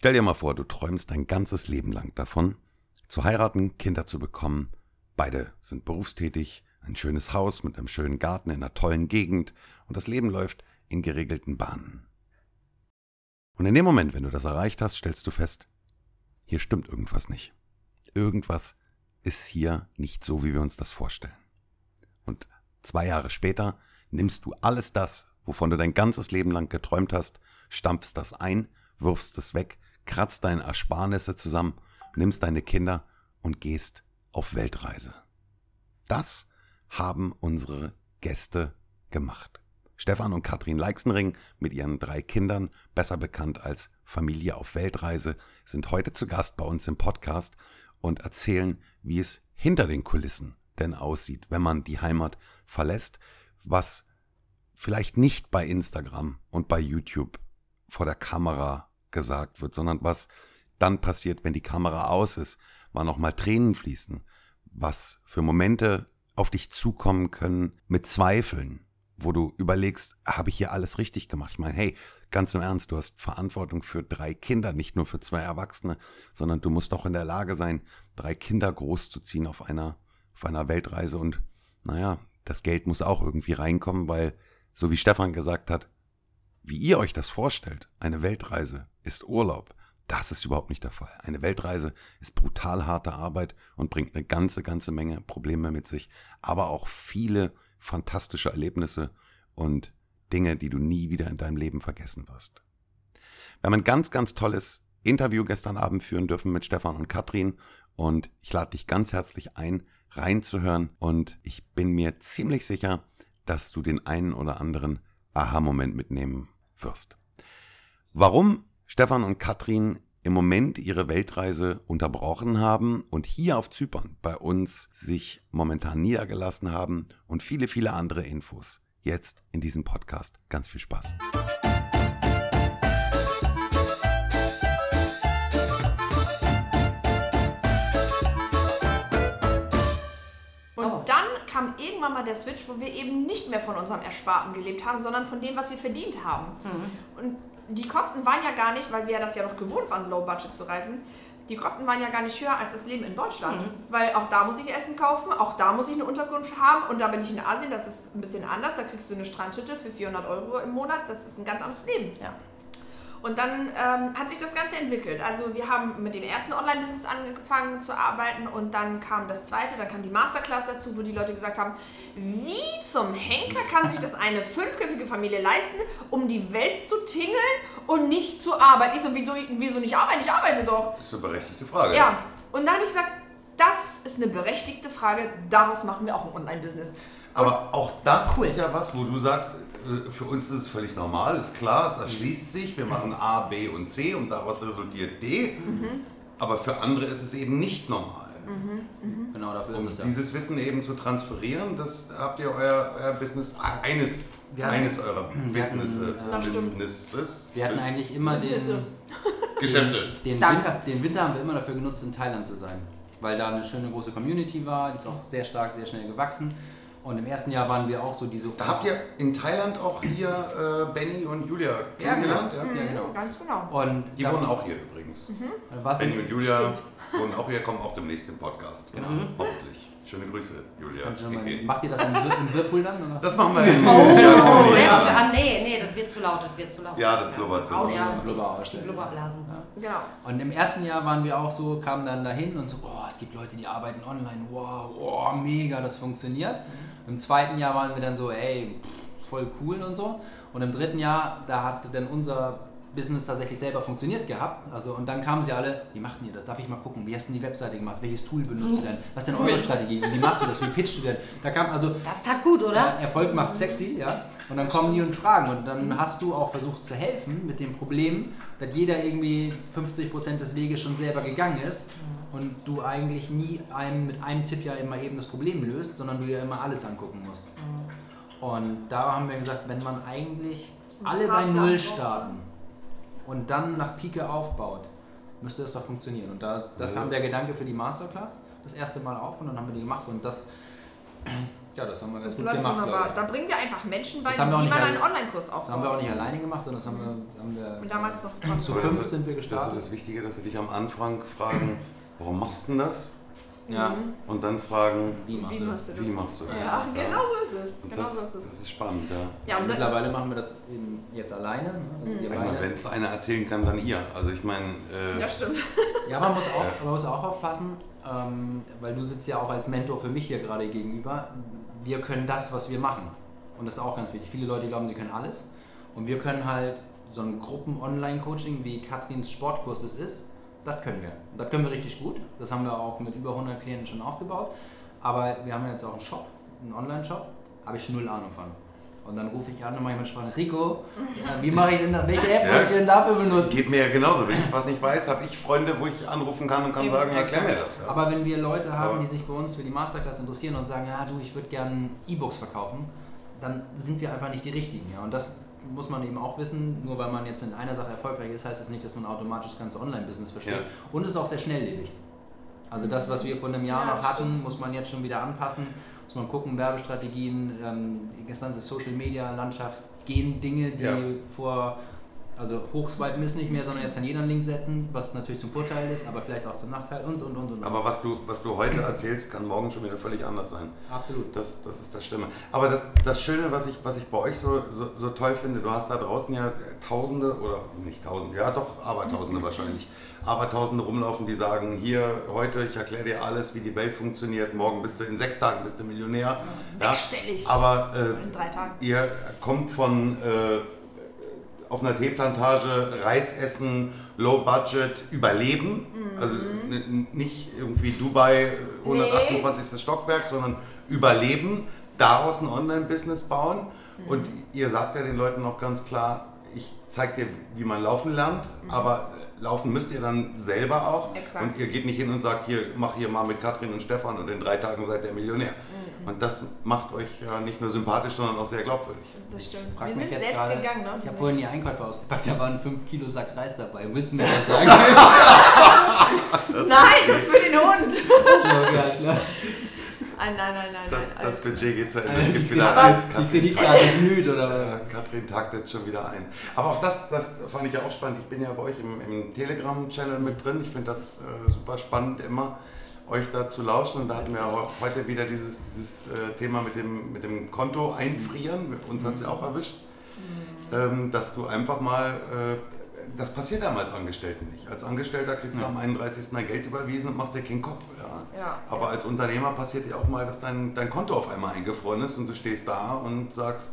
Stell dir mal vor, du träumst dein ganzes Leben lang davon, zu heiraten, Kinder zu bekommen. Beide sind berufstätig, ein schönes Haus mit einem schönen Garten in einer tollen Gegend und das Leben läuft in geregelten Bahnen. Und in dem Moment, wenn du das erreicht hast, stellst du fest, hier stimmt irgendwas nicht. Irgendwas ist hier nicht so, wie wir uns das vorstellen. Und zwei Jahre später nimmst du alles das, wovon du dein ganzes Leben lang geträumt hast, stampfst das ein, wirfst es weg, kratzt deine Ersparnisse zusammen, nimmst deine Kinder und gehst auf Weltreise. Das haben unsere Gäste gemacht. Stefan und Katrin Leixenring mit ihren drei Kindern, besser bekannt als Familie auf Weltreise, sind heute zu Gast bei uns im Podcast und erzählen, wie es hinter den Kulissen denn aussieht, wenn man die Heimat verlässt, was vielleicht nicht bei Instagram und bei YouTube vor der Kamera gesagt wird, sondern was dann passiert, wenn die Kamera aus ist, wann nochmal Tränen fließen, was für Momente auf dich zukommen können mit Zweifeln, wo du überlegst, habe ich hier alles richtig gemacht? Ich meine, hey, ganz im Ernst, du hast Verantwortung für drei Kinder, nicht nur für zwei Erwachsene, sondern du musst auch in der Lage sein, drei Kinder großzuziehen auf einer, auf einer Weltreise und naja, das Geld muss auch irgendwie reinkommen, weil, so wie Stefan gesagt hat, wie ihr euch das vorstellt, eine Weltreise ist Urlaub. Das ist überhaupt nicht der Fall. Eine Weltreise ist brutal harte Arbeit und bringt eine ganze, ganze Menge Probleme mit sich, aber auch viele fantastische Erlebnisse und Dinge, die du nie wieder in deinem Leben vergessen wirst. Wir haben ein ganz, ganz tolles Interview gestern Abend führen dürfen mit Stefan und Katrin und ich lade dich ganz herzlich ein, reinzuhören und ich bin mir ziemlich sicher, dass du den einen oder anderen Aha-Moment mitnehmen wirst. Warum Stefan und Katrin im Moment ihre Weltreise unterbrochen haben und hier auf Zypern bei uns sich momentan niedergelassen haben und viele, viele andere Infos. Jetzt in diesem Podcast. Ganz viel Spaß. Irgendwann mal der Switch, wo wir eben nicht mehr von unserem Ersparten gelebt haben, sondern von dem, was wir verdient haben. Und die Kosten waren ja gar nicht, weil wir das ja noch gewohnt waren, Low Budget zu reisen, die Kosten waren ja gar nicht höher als das Leben in Deutschland. Weil auch da muss ich Essen kaufen, auch da muss ich eine Unterkunft haben und da bin ich in Asien, das ist ein bisschen anders, da kriegst du eine Strandhütte für 400 Euro im Monat, das ist ein ganz anderes Leben. Ja. Und dann ähm, hat sich das Ganze entwickelt. Also wir haben mit dem ersten Online-Business angefangen zu arbeiten und dann kam das zweite, dann kam die Masterclass dazu, wo die Leute gesagt haben, wie zum Henker kann sich das eine fünfköpfige Familie leisten, um die Welt zu tingeln und nicht zu arbeiten? Ich so, wieso, wieso nicht arbeiten? Ich arbeite doch. Das ist eine berechtigte Frage. Ja, und dann habe ich gesagt, das ist eine berechtigte Frage, daraus machen wir auch ein Online-Business. Aber auch das Cool. ist ja was, wo du sagst, äh, für uns ist es völlig normal, ist klar, es erschließt sich, wir machen A, B und C und daraus resultiert D. Aber für andere ist es eben nicht normal. Genau, dafür ist Um das ja. dieses Wissen eben zu transferieren, das habt ihr euer, euer Business, ah, eines, Wir hatten- eines eurer wir hatten, Business, äh. Businesses, Wir hatten eigentlich immer den, Geschäfte. den, Danke. Winter, den Winter haben wir immer dafür genutzt, in Thailand zu sein. Weil da eine schöne große Community war, die ist auch sehr stark, sehr schnell gewachsen. Und im ersten Jahr waren wir auch so diese. Da habt ihr in Thailand auch hier äh, Benny und Julia Ja, genau. kennengelernt, ja? Ja, genau. Ganz genau. Und Die wohnen auch hier übrigens. Was Benny und Julia Stimmt. wohnen auch hier, kommen auch demnächst im Podcast. Genau. Hoffentlich. Schöne Grüße, Julia. Mal- Macht ihr das im, Wir- im Whirlpool dann? Oder? Das machen wir in Oh, ja, ja. Ah, nee, nee, das wird zu laut, das wird zu laut. ja, das blubbert so. Oh, ja. Blubber Die ausstellen. Blubberblasen. Genau. Und im ersten Jahr waren wir auch so, kamen dann dahin und so, oh, es gibt Leute, die arbeiten online, wow, oh, mega, das funktioniert. Im zweiten Jahr waren wir dann so, ey, voll cool und so. Und im dritten Jahr, da hat dann unser Business tatsächlich selber funktioniert gehabt. Also, und dann kamen sie alle, wie macht ihr das? Darf ich mal gucken? Wie hast du die Webseite gemacht? Welches Tool benutzt ihr denn? Was ist denn eure Strategie? Wie machst du das? Wie pitchst du denn? Da kam also, Das tat gut, ja, oder? Erfolg macht sexy, ja. Und dann kommen die und fragen. Und dann hast du auch versucht zu helfen mit dem Problem, dass jeder irgendwie 50% des Weges schon selber gegangen ist und du eigentlich nie einem, mit einem Tipp ja immer eben das Problem löst, sondern du ja immer alles angucken musst. Und da haben wir gesagt, wenn man eigentlich alle bei Null starten und dann nach Pike aufbaut, müsste das doch funktionieren. Und da, da Also- kam der Gedanke für die Masterclass das erste Mal auf und dann haben wir die gemacht und das Ja, das haben wir Das ganz gut läuft gemacht, wunderbar. Da bringen wir einfach Menschen bei, Das nicht man einen Online-Kurs ich. Das haben wir auch aufbaut. nicht alleine gemacht, sondern das haben wir, haben wir Und damals noch zu fünf das- sind wir Das ist gestartet. das Wichtige, dass sie dich am Anfang fragen, warum machst du denn das? Ja, Und dann fragen, wie machst Wie du machst du das? wie machst du das? Ja, genau so ist es. Und Genau das, so ist es. das ist spannend, ja. Ja, Mittlerweile machen wir das eben jetzt alleine. ne? Also beide. wenn es einer erzählen kann, dann ihr. Also ich meine, äh, das stimmt. Ja, man muss auch, man muss auch aufpassen, ähm, weil du sitzt ja auch als Mentor für mich hier gerade gegenüber. Wir können das, was wir machen. Und das ist auch ganz wichtig. Viele Leute glauben, sie können alles. Und wir können halt so ein Gruppen-Online-Coaching, wie Katrins Sportkurs es ist, das können wir. Das können wir richtig gut. Das haben wir auch mit über 100 Klienten schon aufgebaut. Aber wir haben jetzt auch einen Shop, einen Online-Shop, habe ich null Ahnung von. Und dann rufe ich an und mache jemand Sprache, Rico, äh, wie mache ich denn das? Welche App Ja. muss ich denn dafür benutzen? geht mir ja genauso. Wenn ich was nicht weiß, habe ich Freunde, wo ich anrufen kann und kann Eben, sagen, erklär mir das. Ja. Aber wenn wir Leute haben, Aber- die sich bei uns für die Masterclass interessieren und sagen, ja du, ich würde gerne E-Books verkaufen, dann sind wir einfach nicht die Richtigen. Ja? Und das muss man eben auch wissen, nur weil man jetzt mit einer Sache erfolgreich ist, heißt das nicht, dass man automatisch das ganze Online-Business versteht. Ja. Und es ist auch sehr schnelllebig. Also das, was wir vor einem Jahr Ja, noch hatten, stimmt. muss man jetzt schon wieder anpassen. Muss man gucken, Werbestrategien, ähm, die ganze Social-Media-Landschaft, gehen Dinge, die Ja. vor, also hochswipen ist nicht mehr, sondern jetzt kann jeder einen Link setzen, was natürlich zum Vorteil ist, aber vielleicht auch zum Nachteil und, und, und, und. Aber was du, was du heute erzählst, kann morgen schon wieder völlig anders sein. Absolut. Das, das ist das Schlimme. Aber das, das Schöne, was ich, was ich bei euch so, so, so toll finde, du hast da draußen ja Tausende oder nicht Tausende, ja doch, aber Tausende wahrscheinlich, aber Tausende rumlaufen, die sagen, hier, heute, ich erkläre dir alles, wie die Welt funktioniert, morgen bist du, in sechs Tagen bist du Millionär. Ja, Sechsstellig. aber äh, In drei Tagen. ihr kommt von äh, auf einer Teeplantage, Reis essen, Low Budget, überleben. Also n- nicht irgendwie Dubai, 128. Stockwerk, sondern überleben, daraus ein Online-Business bauen. Und ihr sagt ja den Leuten auch ganz klar, ich zeige dir, wie man laufen lernt, aber laufen müsst ihr dann selber auch. Exakt. Und ihr geht nicht hin und sagt, hier, mach hier mal mit Katrin und Stefan und in drei Tagen seid ihr Millionär. Und das macht euch ja nicht nur sympathisch, sondern auch sehr glaubwürdig. Das stimmt. Wir sind selbst gerade- gegangen, ne? Ich habe vorhin die Einkäufe ausgepackt, da waren 5 Kilo Sack Reis dabei. Müssen wir was sagen? Nein, das ist für den Hund. so, ja, klar. Nein, nein, nein, nein. Das, nein, das alles Budget geht zu Ende. Es Ich gibt bin wieder die Katrin, glüht oder äh? Katrin taktet schon wieder ein. Aber auch das, das fand ich ja auch spannend. Ich bin ja bei euch im, im Telegram-Channel mit drin. Ich finde das äh, super spannend immer, euch da zu lauschen. Und da hatten wir auch heute wieder dieses, dieses äh, Thema mit dem, mit dem Konto einfrieren. Uns hat es ja auch erwischt. Ähm, dass du einfach mal, äh, das passiert einem als Angestellten nicht. Als Angestellter kriegst du am 31. dein Geld überwiesen und machst dir keinen Kopf. Ja. Ja. Aber als Unternehmer passiert dir auch mal, dass dein, dein Konto auf einmal eingefroren ist und du stehst da und sagst,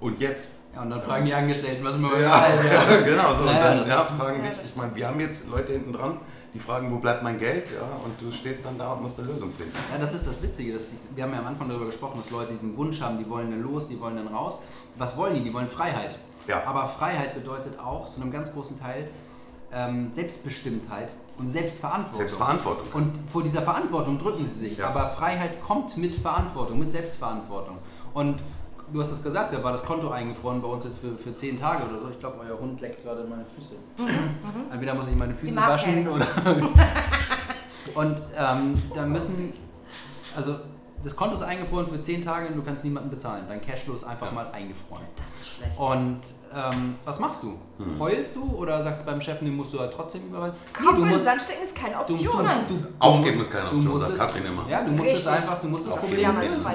und jetzt? Ja, und dann fragen die Angestellten, was wir Ja, ja. genau so. Und Naja, dann das ja, fragen dich, ich meine, wir haben jetzt Leute hinten dran, die fragen, wo bleibt mein Geld? Ja, und du stehst dann da und musst eine Lösung finden. Ja, das ist das Witzige. Dass, wir haben ja am Anfang darüber gesprochen, dass Leute diesen Wunsch haben, die wollen dann los, die wollen dann raus. Was wollen die? Die wollen Freiheit. Ja. Aber Freiheit bedeutet auch zu einem ganz großen Teil ähm, Selbstbestimmtheit und Selbstverantwortung. Selbstverantwortung. Und vor dieser Verantwortung drücken sie sich. Ja. Aber Freiheit kommt mit Verantwortung, mit Selbstverantwortung. Und du hast es gesagt, da war das Konto eingefroren bei uns jetzt für, für zehn Tage oder so. Ich glaube, euer Hund leckt gerade meine Füße. Entweder muss ich meine Füße waschen oder. Und ähm, da müssen. Also, das Konto ist eingefroren für zehn Tage und du kannst niemanden bezahlen. Dein Cashflow ist einfach mal eingefroren. Das ist schlecht. Und ähm, was machst du? Heulst du oder sagst du beim Chef, nee, musst du halt trotzdem überweisen? Kopf du in den musst, Sand stecken ist keine du, Option. du, du, Aufgeben ist keine du Option, musst sagt es- Katrin immer. Ja, du musst es einfach, du musst das Problem lösen.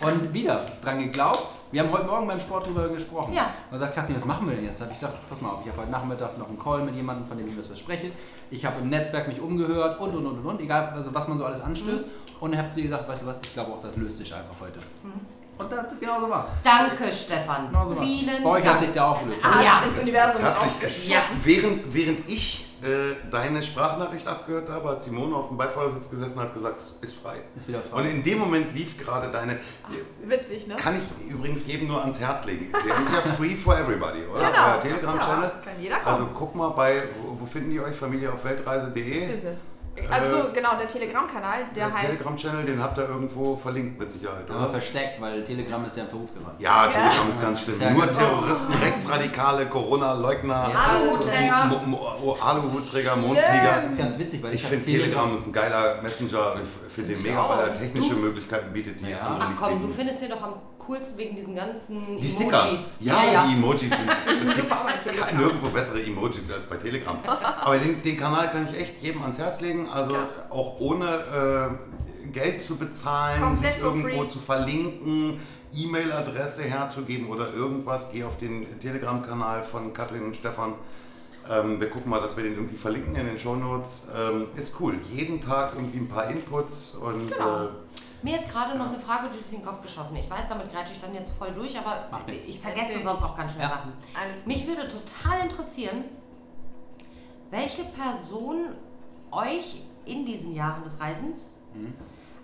Und wieder dran geglaubt. Wir haben heute Morgen beim Sport drüber gesprochen. Ja. Und sagt Katrin, was machen wir denn jetzt? Da habe ich gesagt, pass mal auf, ich habe heute Nachmittag noch einen Call mit jemandem, von dem ich was verspreche. Ich habe im Netzwerk mich umgehört und und und und und, egal also was man so alles anstößt. Und dann habe zu ihr gesagt, weißt du was, ich glaube auch, das löst sich einfach heute. Und das, genau so war's. Danke, Stefan. Genau so war's. Vielen Bei euch hat Dank. sich ja auch gelöst. Ah, Ja. ins Universum hat sich. Ja. während, während ich äh, deine Sprachnachricht abgehört habe, hat Simone auf dem Beifahrersitz gesessen und hat gesagt, es ist frei. Ist wieder frei. Und in dem Moment lief gerade deine, Witzig, ne? kann ich übrigens jedem nur ans Herz legen. Der ist ja free for everybody, oder? Genau. Euer Telegram-Channel. Ja, kann jeder kommen. Also guck mal bei, wo, wo finden die euch? Familieaufweltreise.de. Business. Also genau, der Telegram-Kanal, der Der heißt. Telegram-Channel, den habt ihr irgendwo verlinkt mit Sicherheit, Aber oder? versteckt, weil Telegram ist ja in Verruf geraten. Ja, Telegram ist ganz schlimm. Ja, Nur genau. Terroristen, Rechtsradikale, Corona-Leugner, Aluhutträger. Oh, Aluhutträger, Das Mondflieger. ist ganz witzig, weil ich, Ich finde Telegram ist ein geiler Messenger. Ich finde den mega, weil er technische Möglichkeiten bietet, die Ja. andere Ach komm, du findest den doch am coolsten wegen diesen ganzen Die Sticker. Emojis. Ja, die Emojis sind. Es gibt nirgendwo bessere Emojis als bei Telegram. Aber den, den Kanal kann ich echt jedem ans Herz legen. Also Ja. auch ohne äh, Geld zu bezahlen, Komplett sich irgendwo free. zu verlinken, E-Mail-Adresse herzugeben oder irgendwas. Geh auf den Telegram-Kanal von Katrin und Stefan. Ähm, wir gucken mal, dass wir den irgendwie verlinken in den Shownotes. Ähm, ist cool. Jeden Tag irgendwie ein paar Inputs und Genau. äh, Mir ist gerade noch eine Frage durch den Kopf geschossen. Ich weiß, damit greife ich dann jetzt voll durch, aber nichts. ich vergesse Erzähl. sonst auch ganz schnell Ja. Sachen. Alles Mich würde total interessieren, welche Person euch in diesen Jahren des Reisens Mhm.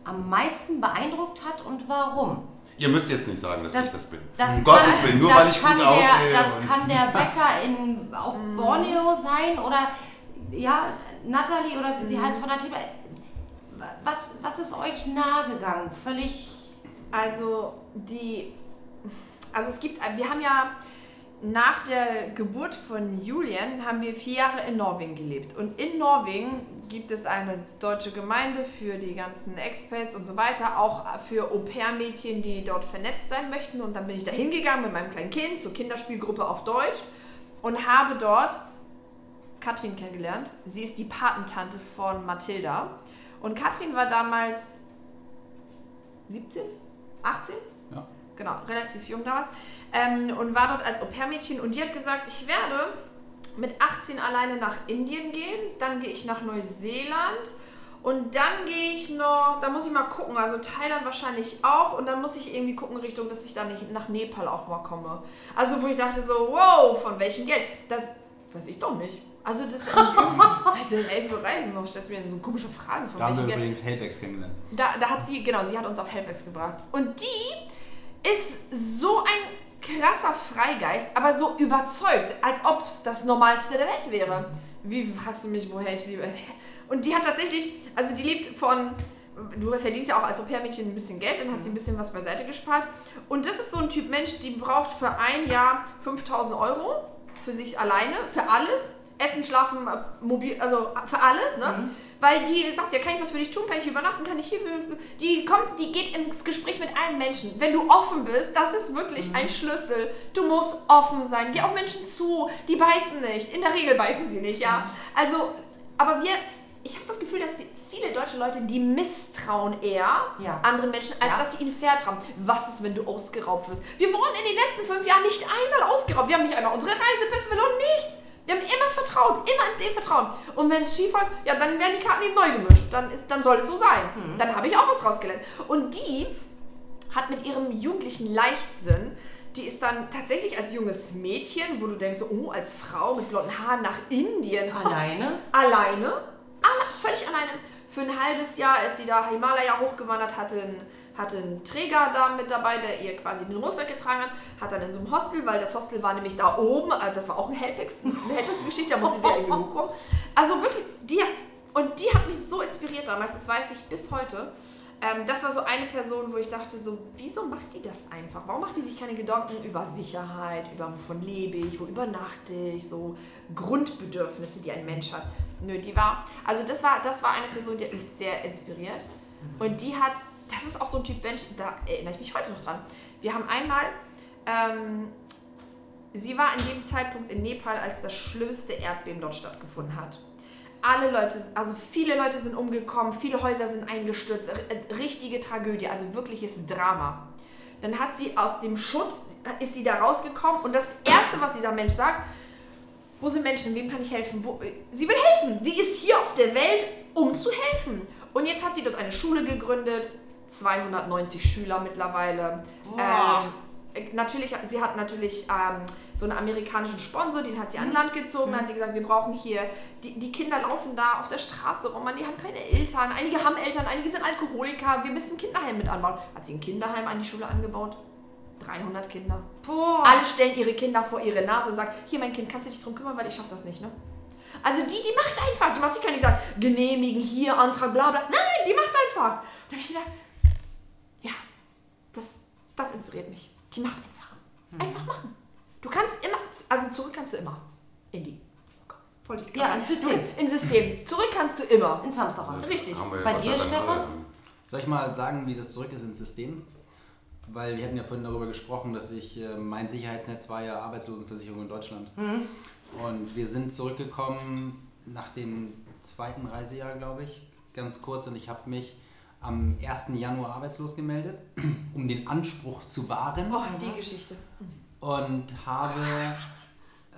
am meisten beeindruckt hat und warum. Ihr müsst jetzt nicht sagen, dass ich das bin. das um kann- Gottes Willen, nur das weil ich gut der, aussehe. Das kann der Bäcker in, auf. Borneo sein oder ja, Natalie oder wie sie Mhm. heißt von der Thema. Was, was ist euch nahegegangen? Völlig. Also die, also es gibt, wir haben ja nach der Geburt von Julian haben wir vier Jahre in Norwegen gelebt und in Norwegen gibt es eine deutsche Gemeinde für die ganzen Expats und so weiter, auch für Au-pair-Mädchen, die dort vernetzt sein möchten und dann bin ich da hingegangen mit meinem kleinen Kind zur Kinderspielgruppe auf Deutsch und habe dort Katrin kennengelernt. Sie ist die Patentante von Mathilda und Katrin war damals 17, 18? Ja. Genau, relativ jung damals. Ähm, und war dort als Au-pair-Mädchen. Und die hat gesagt, ich werde mit 18 alleine nach Indien gehen. Dann gehe ich nach Neuseeland. Und dann gehe ich noch, da muss ich mal gucken, also Thailand wahrscheinlich auch. Und dann muss ich irgendwie gucken Richtung, dass ich dann nicht nach Nepal auch mal komme. Also wo ich dachte so, wow, von welchem Geld? Das weiß ich doch nicht. Also das ist also elf Uhr reisen, warum stellst du mir so komische Fragen von Da haben wir übrigens Helbex kennengelernt. Da, da hat sie, genau, sie hat uns auf Helpex gebracht. Und die ist so ein krasser Freigeist, aber so überzeugt, als ob es das Normalste der Welt wäre. Wie fragst du mich, woher ich liebe? Und die hat tatsächlich, also die lebt von, du verdienst ja auch als Au-pair-Mädchen ein bisschen Geld, dann hat sie ein bisschen was beiseite gespart. Und das ist so ein Typ Mensch, die braucht für ein Jahr 5000 Euro für sich alleine, für alles. Essen, Schlafen, mobil, also für alles, ne? Weil die sagt, ja, kann ich was für dich tun? Kann ich übernachten? Kann ich hier? Die kommt, die geht ins Gespräch mit allen Menschen. Wenn du offen bist, das ist wirklich ein Schlüssel. Du musst offen sein. Geh auf Menschen zu. Die beißen nicht. In der Regel beißen sie nicht, ja. Also, aber wir, ich habe das Gefühl, dass die, viele deutsche Leute, die misstrauen eher Ja. anderen Menschen, als Ja. dass sie ihnen vertrauen. Was ist, wenn du ausgeraubt wirst? Wir wurden in den letzten fünf Jahren nicht einmal ausgeraubt. Wir haben nicht einmal unsere Reisepässe verloren, nichts. Wir haben immer vertraut, immer ins Leben vertraut. Und wenn es schief läuft, ja, dann werden die Karten eben neu gemischt. Dann, ist, dann soll es so sein. Dann habe ich auch was rausgelernt. Und die hat mit ihrem jugendlichen Leichtsinn, die ist dann tatsächlich als junges Mädchen, wo du denkst, oh, als Frau mit blonden Haaren nach Indien. Alleine? Alleine. Alle, völlig alleine. Für ein halbes Jahr ist sie da Himalaya hochgewandert, hatte einen, hatte einen Träger da mit dabei, der ihr quasi den Rucksack getragen hat. Hat dann in so einem Hostel, weil das Hostel war nämlich da oben, äh, das war auch ein Helpex, eine Helpex-Geschichte, da musste sie irgendwie hochkommen. Also wirklich, die, und die hat mich so inspiriert damals, das weiß ich bis heute. Ähm, das war so eine Person, wo ich dachte so, wieso macht die das einfach? Warum macht die sich keine Gedanken über Sicherheit, über wovon lebe ich, wo übernachte ich, so Grundbedürfnisse, die ein Mensch hat. Nö, die war, also das war, das war eine Person, die hat mich sehr inspiriert. Und die hat, das ist auch so ein Typ Mensch, da erinnere ich mich heute noch dran. Wir haben einmal, ähm, sie war in dem Zeitpunkt in Nepal, als das schlimmste Erdbeben dort stattgefunden hat. Alle Leute, also viele Leute sind umgekommen, viele Häuser sind eingestürzt, r- richtige Tragödie, also wirkliches Drama. Dann hat sie aus dem Schutz, ist sie da rausgekommen und das Erste, was dieser Mensch sagt, wo sind Menschen, wem kann ich helfen? Wo, sie will helfen, die ist hier auf der Welt, um zu helfen. Und jetzt hat sie dort eine Schule gegründet, 290 Schüler mittlerweile. Ähm, natürlich, sie hat natürlich ähm, so einen amerikanischen Sponsor, den hat sie an Land gezogen, dann hat sie gesagt, wir brauchen hier, die, die Kinder laufen da auf der Straße rum, die haben keine Eltern, einige haben Eltern, einige sind Alkoholiker, wir müssen ein Kinderheim mit anbauen. Hat sie ein Kinderheim an die Schule angebaut? 300 Kinder. Boah. Alle stellen ihre Kinder vor ihre Nase und sagen, hier mein Kind, kannst du dich drum kümmern, weil ich schaff das nicht, ne? Also die, die macht einfach, die macht sich keine Gedanken, genehmigen, hier, Antrag, bla bla. Nein, die macht einfach. Und da habe ich gedacht, das, das inspiriert mich. Die macht einfach. Einfach machen. Du kannst immer, also zurück kannst du immer. In die. Oh wollte ich Ja, ins. System. Du, ins System. Zurück kannst du immer. Ins Hamsterrad. Richtig. Bei dir, Stefan? alle. Soll ich mal sagen, wie das zurück ist ins System? Weil wir hatten ja vorhin darüber gesprochen, dass ich, äh, mein Sicherheitsnetz war ja Arbeitslosenversicherung in Deutschland. Und wir sind zurückgekommen nach dem zweiten Reisejahr, glaube ich, ganz kurz. Und ich habe mich am 1. Januar arbeitslos gemeldet, um den Anspruch zu wahren. Boah, die Geschichte. Und habe,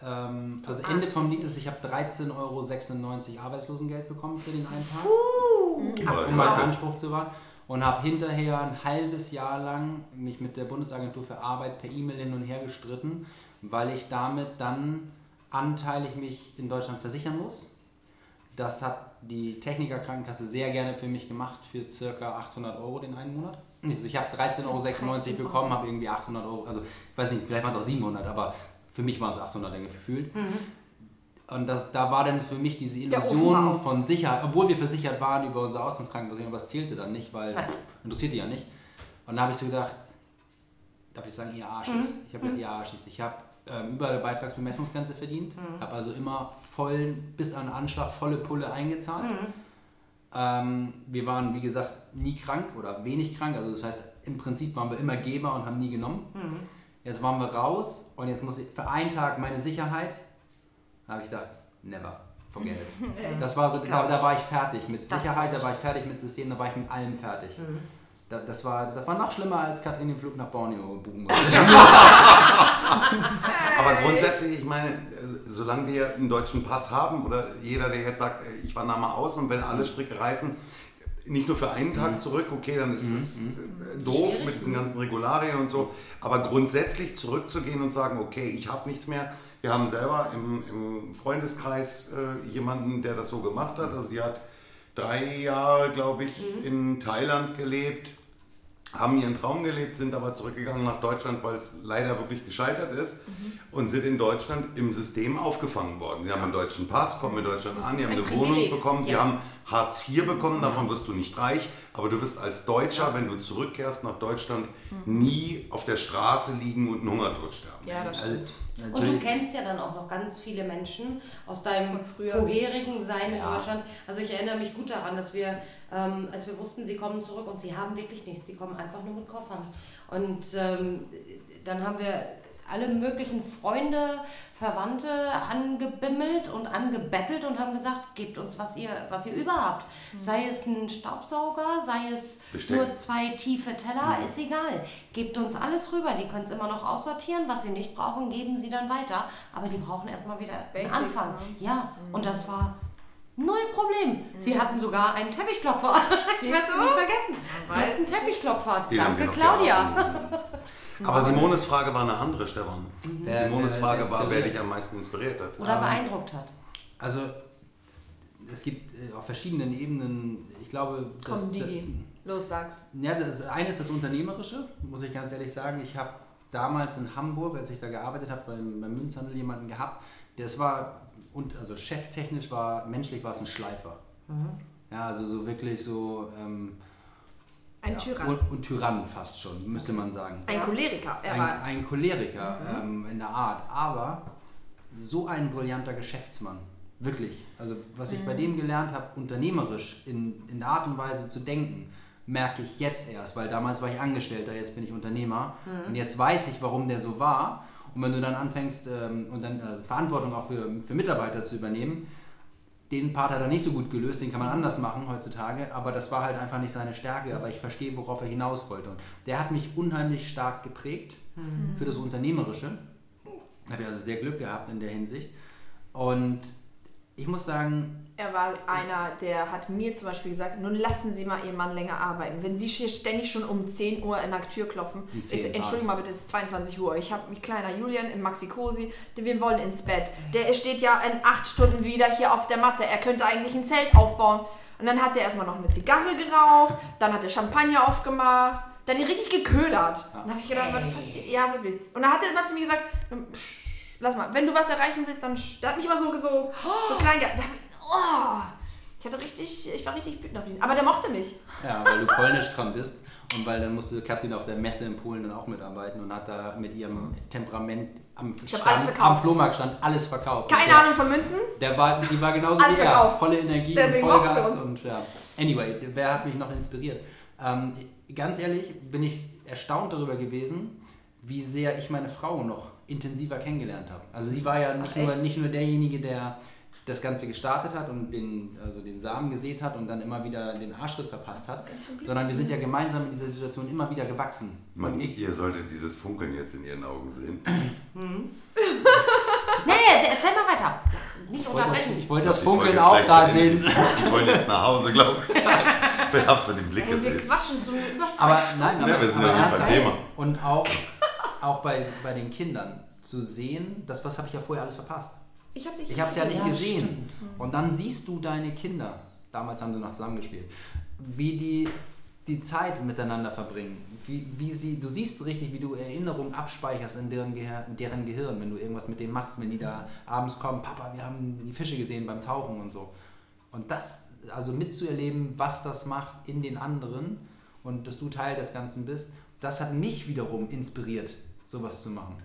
ähm, also Ende vom Lied ist, ich habe 13,96 Euro Arbeitslosengeld bekommen für den einen Tag um meinen. Anspruch zu wahren. Und habe hinterher ein halbes Jahr lang mich mit der Bundesagentur für Arbeit per E-Mail hin und her gestritten, weil ich damit dann anteilig mich in Deutschland versichern muss. Das hat die Technikerkrankenkasse sehr gerne für mich gemacht, für circa 800 Euro den einen Monat. Also ich habe 13,96 Euro bekommen, habe irgendwie 800 Euro, also ich weiß nicht, vielleicht waren es auch 700, aber für mich waren es 800 Dinge gefühlt. Und das, da war dann für mich diese Illusion von Sicherheit, obwohl wir versichert waren über unsere Auslandskrankenversicherung, aber es zählte dann nicht, weil Nein. interessierte ja nicht. Und da habe ich so gedacht, darf ich sagen, ihr Arschis? Ich habe gedacht, ihr Arschis. Ich habe ähm, über der Beitragsbemessungsgrenze verdient, habe also immer voll, bis an den Anschlag, volle Pulle eingezahlt. Ähm, wir waren, wie gesagt, nie krank oder wenig krank. Also das heißt, im Prinzip waren wir immer Geber und haben nie genommen. Jetzt waren wir raus und jetzt muss ich für einen Tag meine Sicherheit. Da habe ich gedacht, never, forget it. Das war so, da, da war ich fertig mit Das Sicherheit, da war ich fertig mit System, da war ich mit allem fertig. Da, das, war, das war noch schlimmer als Katrin den Flug nach Borneo buchen musste. Aber grundsätzlich, ich meine, solange wir einen deutschen Pass haben oder jeder, der jetzt sagt, äh, ich wandere mal aus und wenn alle Stricke reißen, nicht nur für einen Tag zurück, okay, dann ist es äh, doof mit diesen ganzen Regularien und so. Aber grundsätzlich zurückzugehen und sagen, okay, ich habe nichts mehr. Wir haben selber im, im Freundeskreis äh, jemanden, der das so gemacht hat. Also die hat drei Jahre, glaube ich, in Thailand gelebt haben ihren Traum gelebt, sind aber zurückgegangen nach Deutschland, weil es leider wirklich gescheitert ist und sind in Deutschland im System aufgefangen worden. Sie haben einen deutschen Pass, kommen in Deutschland an, ist sie haben ein eine Wohnung Privileg. bekommen, sie Ja. haben Hartz IV bekommen, davon wirst du nicht reich, aber du wirst als Deutscher, wenn du zurückkehrst nach Deutschland, nie auf der Straße liegen und einen Hungertod sterben. Ja, das Also, stimmt. Und du kennst ja dann auch noch ganz viele Menschen aus deinem vorherigen Sein in Ja. Deutschland. Also ich erinnere mich gut daran, dass wir, ähm, als wir wussten, sie kommen zurück und sie haben wirklich nichts, sie kommen einfach nur mit Koffern. Und ähm, dann haben wir alle möglichen Freunde, Verwandte angebimmelt und angebettelt und haben gesagt, gebt uns, was ihr, was ihr überhaupt. Sei es ein Staubsauger, sei es Besteck. nur zwei tiefe Teller, ist egal. Gebt uns alles rüber. Die können es immer noch aussortieren. Was sie nicht brauchen, geben sie dann weiter. Aber die brauchen erstmal wieder Basics, einen Anfang. ne? Ja, und das war null Problem. Sie hatten sogar einen Teppichklopfer. ich werde es du? nie vergessen. Selbst weiß einen Teppichklopfer. Wir Danke, Claudia. gehabt. Aber Simones Frage war eine andere, Stefan. Wer- Simones Frage war, wer dich am meisten inspiriert hat. Oder beeindruckt hat. also es gibt äh, auf verschiedenen Ebenen, ich glaube, Komm, dass, Digi. Los, sag's. Ja, das eine ist das Unternehmerische, muss ich ganz ehrlich sagen. Ich habe damals in Hamburg, als ich da gearbeitet habe, beim, beim Münzhandel jemanden gehabt, der es war, und also cheftechnisch war, menschlich war es ein Schleifer. Ja, also so wirklich so. Ähm, Ein ja, Tyrann. Und, und Tyrann fast schon, müsste man sagen. Ein Choleriker. Er Ein, war ein Choleriker ähm, in der Art, aber so ein brillanter Geschäftsmann. Wirklich. Also, was ich bei dem gelernt habe, unternehmerisch in, in der Art und Weise zu denken, merke ich jetzt erst, weil damals war ich Angestellter, jetzt bin ich Unternehmer und jetzt weiß ich, warum der so war. Und wenn du dann anfängst ähm, und dann äh, Verantwortung auch für, für Mitarbeiter zu übernehmen, den Part hat er nicht so gut gelöst, den kann man anders machen heutzutage, aber das war halt einfach nicht seine Stärke, aber ich verstehe, worauf er hinaus wollte. Und der hat mich unheimlich stark geprägt für das Unternehmerische. Habe ich also sehr Glück gehabt in der Hinsicht. Und ich muss sagen, Er war einer, der hat mir zum Beispiel gesagt, nun lassen Sie mal Ihren Mann länger arbeiten. Wenn Sie hier ständig schon um 10 Uhr in der Tür klopfen, Um ich 10 sag, Entschuldigung mal bitte, es ist 22 Uhr. Ich habe mich kleiner Julian im Maxi Cosi, wir wollen ins Bett. Der steht ja in 8 Stunden wieder hier auf der Matte. Er könnte eigentlich ein Zelt aufbauen. Und dann hat er erstmal noch eine Zigarre geraucht, dann hat er Champagner aufgemacht, dann hat er richtig geködert. Ja. Dann habe ich gedacht, was passiert? Ja, wirklich. Und dann hat er immer zu mir gesagt, psch, lass mal, wenn du was erreichen willst, dann, der hat mich immer so, so, so klein ge- da Oh, ich hatte richtig, ich war richtig wütend auf ihn. Aber der mochte mich. ja, weil du Polnisch konntest und weil dann musste Katrin auf der Messe in Polen dann auch mitarbeiten und hat da mit ihrem Temperament am, Stand, alles verkauft. am Flohmarkt stand alles verkauft. Keine der, Ahnung von Münzen. Der war, die war genauso Alles wie er, volle Energie Deswegen und Vollgas und ja. Anyway, wer hat mich noch inspiriert? Ähm, ganz ehrlich bin ich erstaunt darüber gewesen, wie sehr ich meine Frau noch intensiver kennengelernt habe. Also sie war ja nicht, Ach, nur, nicht nur derjenige, der das Ganze gestartet hat und den, also den Samen gesät hat und dann immer wieder den Arschtritt verpasst hat, sondern wir sind ja gemeinsam in dieser Situation immer wieder gewachsen. Man, ihr solltet dieses Funkeln jetzt in ihren Augen sehen. Nee, erzähl mal weiter. Lass nicht ich wollte das, unterbrechen. ich wollte das Funkeln auch gleich gerade sehen. Die wollen jetzt nach Hause, glaube ich. Wer hab's in den Blick Und wir gesehen? quatschen so über zwei Aber nein, aber, Ja, wir sind aber ja nicht beim. Thema. Und auch, auch bei, bei den Kindern zu sehen, das was habe ich ja vorher alles verpasst. Ich habe es ja nicht Ja, gesehen. Und dann siehst du deine Kinder, damals haben sie noch zusammengespielt, wie die die Zeit miteinander verbringen. Wie, wie sie, du siehst richtig, wie du Erinnerungen abspeicherst in deren, Gehir in deren Gehirn, wenn du irgendwas mit denen machst, wenn die da abends kommen, Papa, wir haben die Fische gesehen beim Tauchen und so. Und das, also mitzuerleben, was das macht in den anderen und dass du Teil des Ganzen bist, das hat mich wiederum inspiriert, sowas zu machen.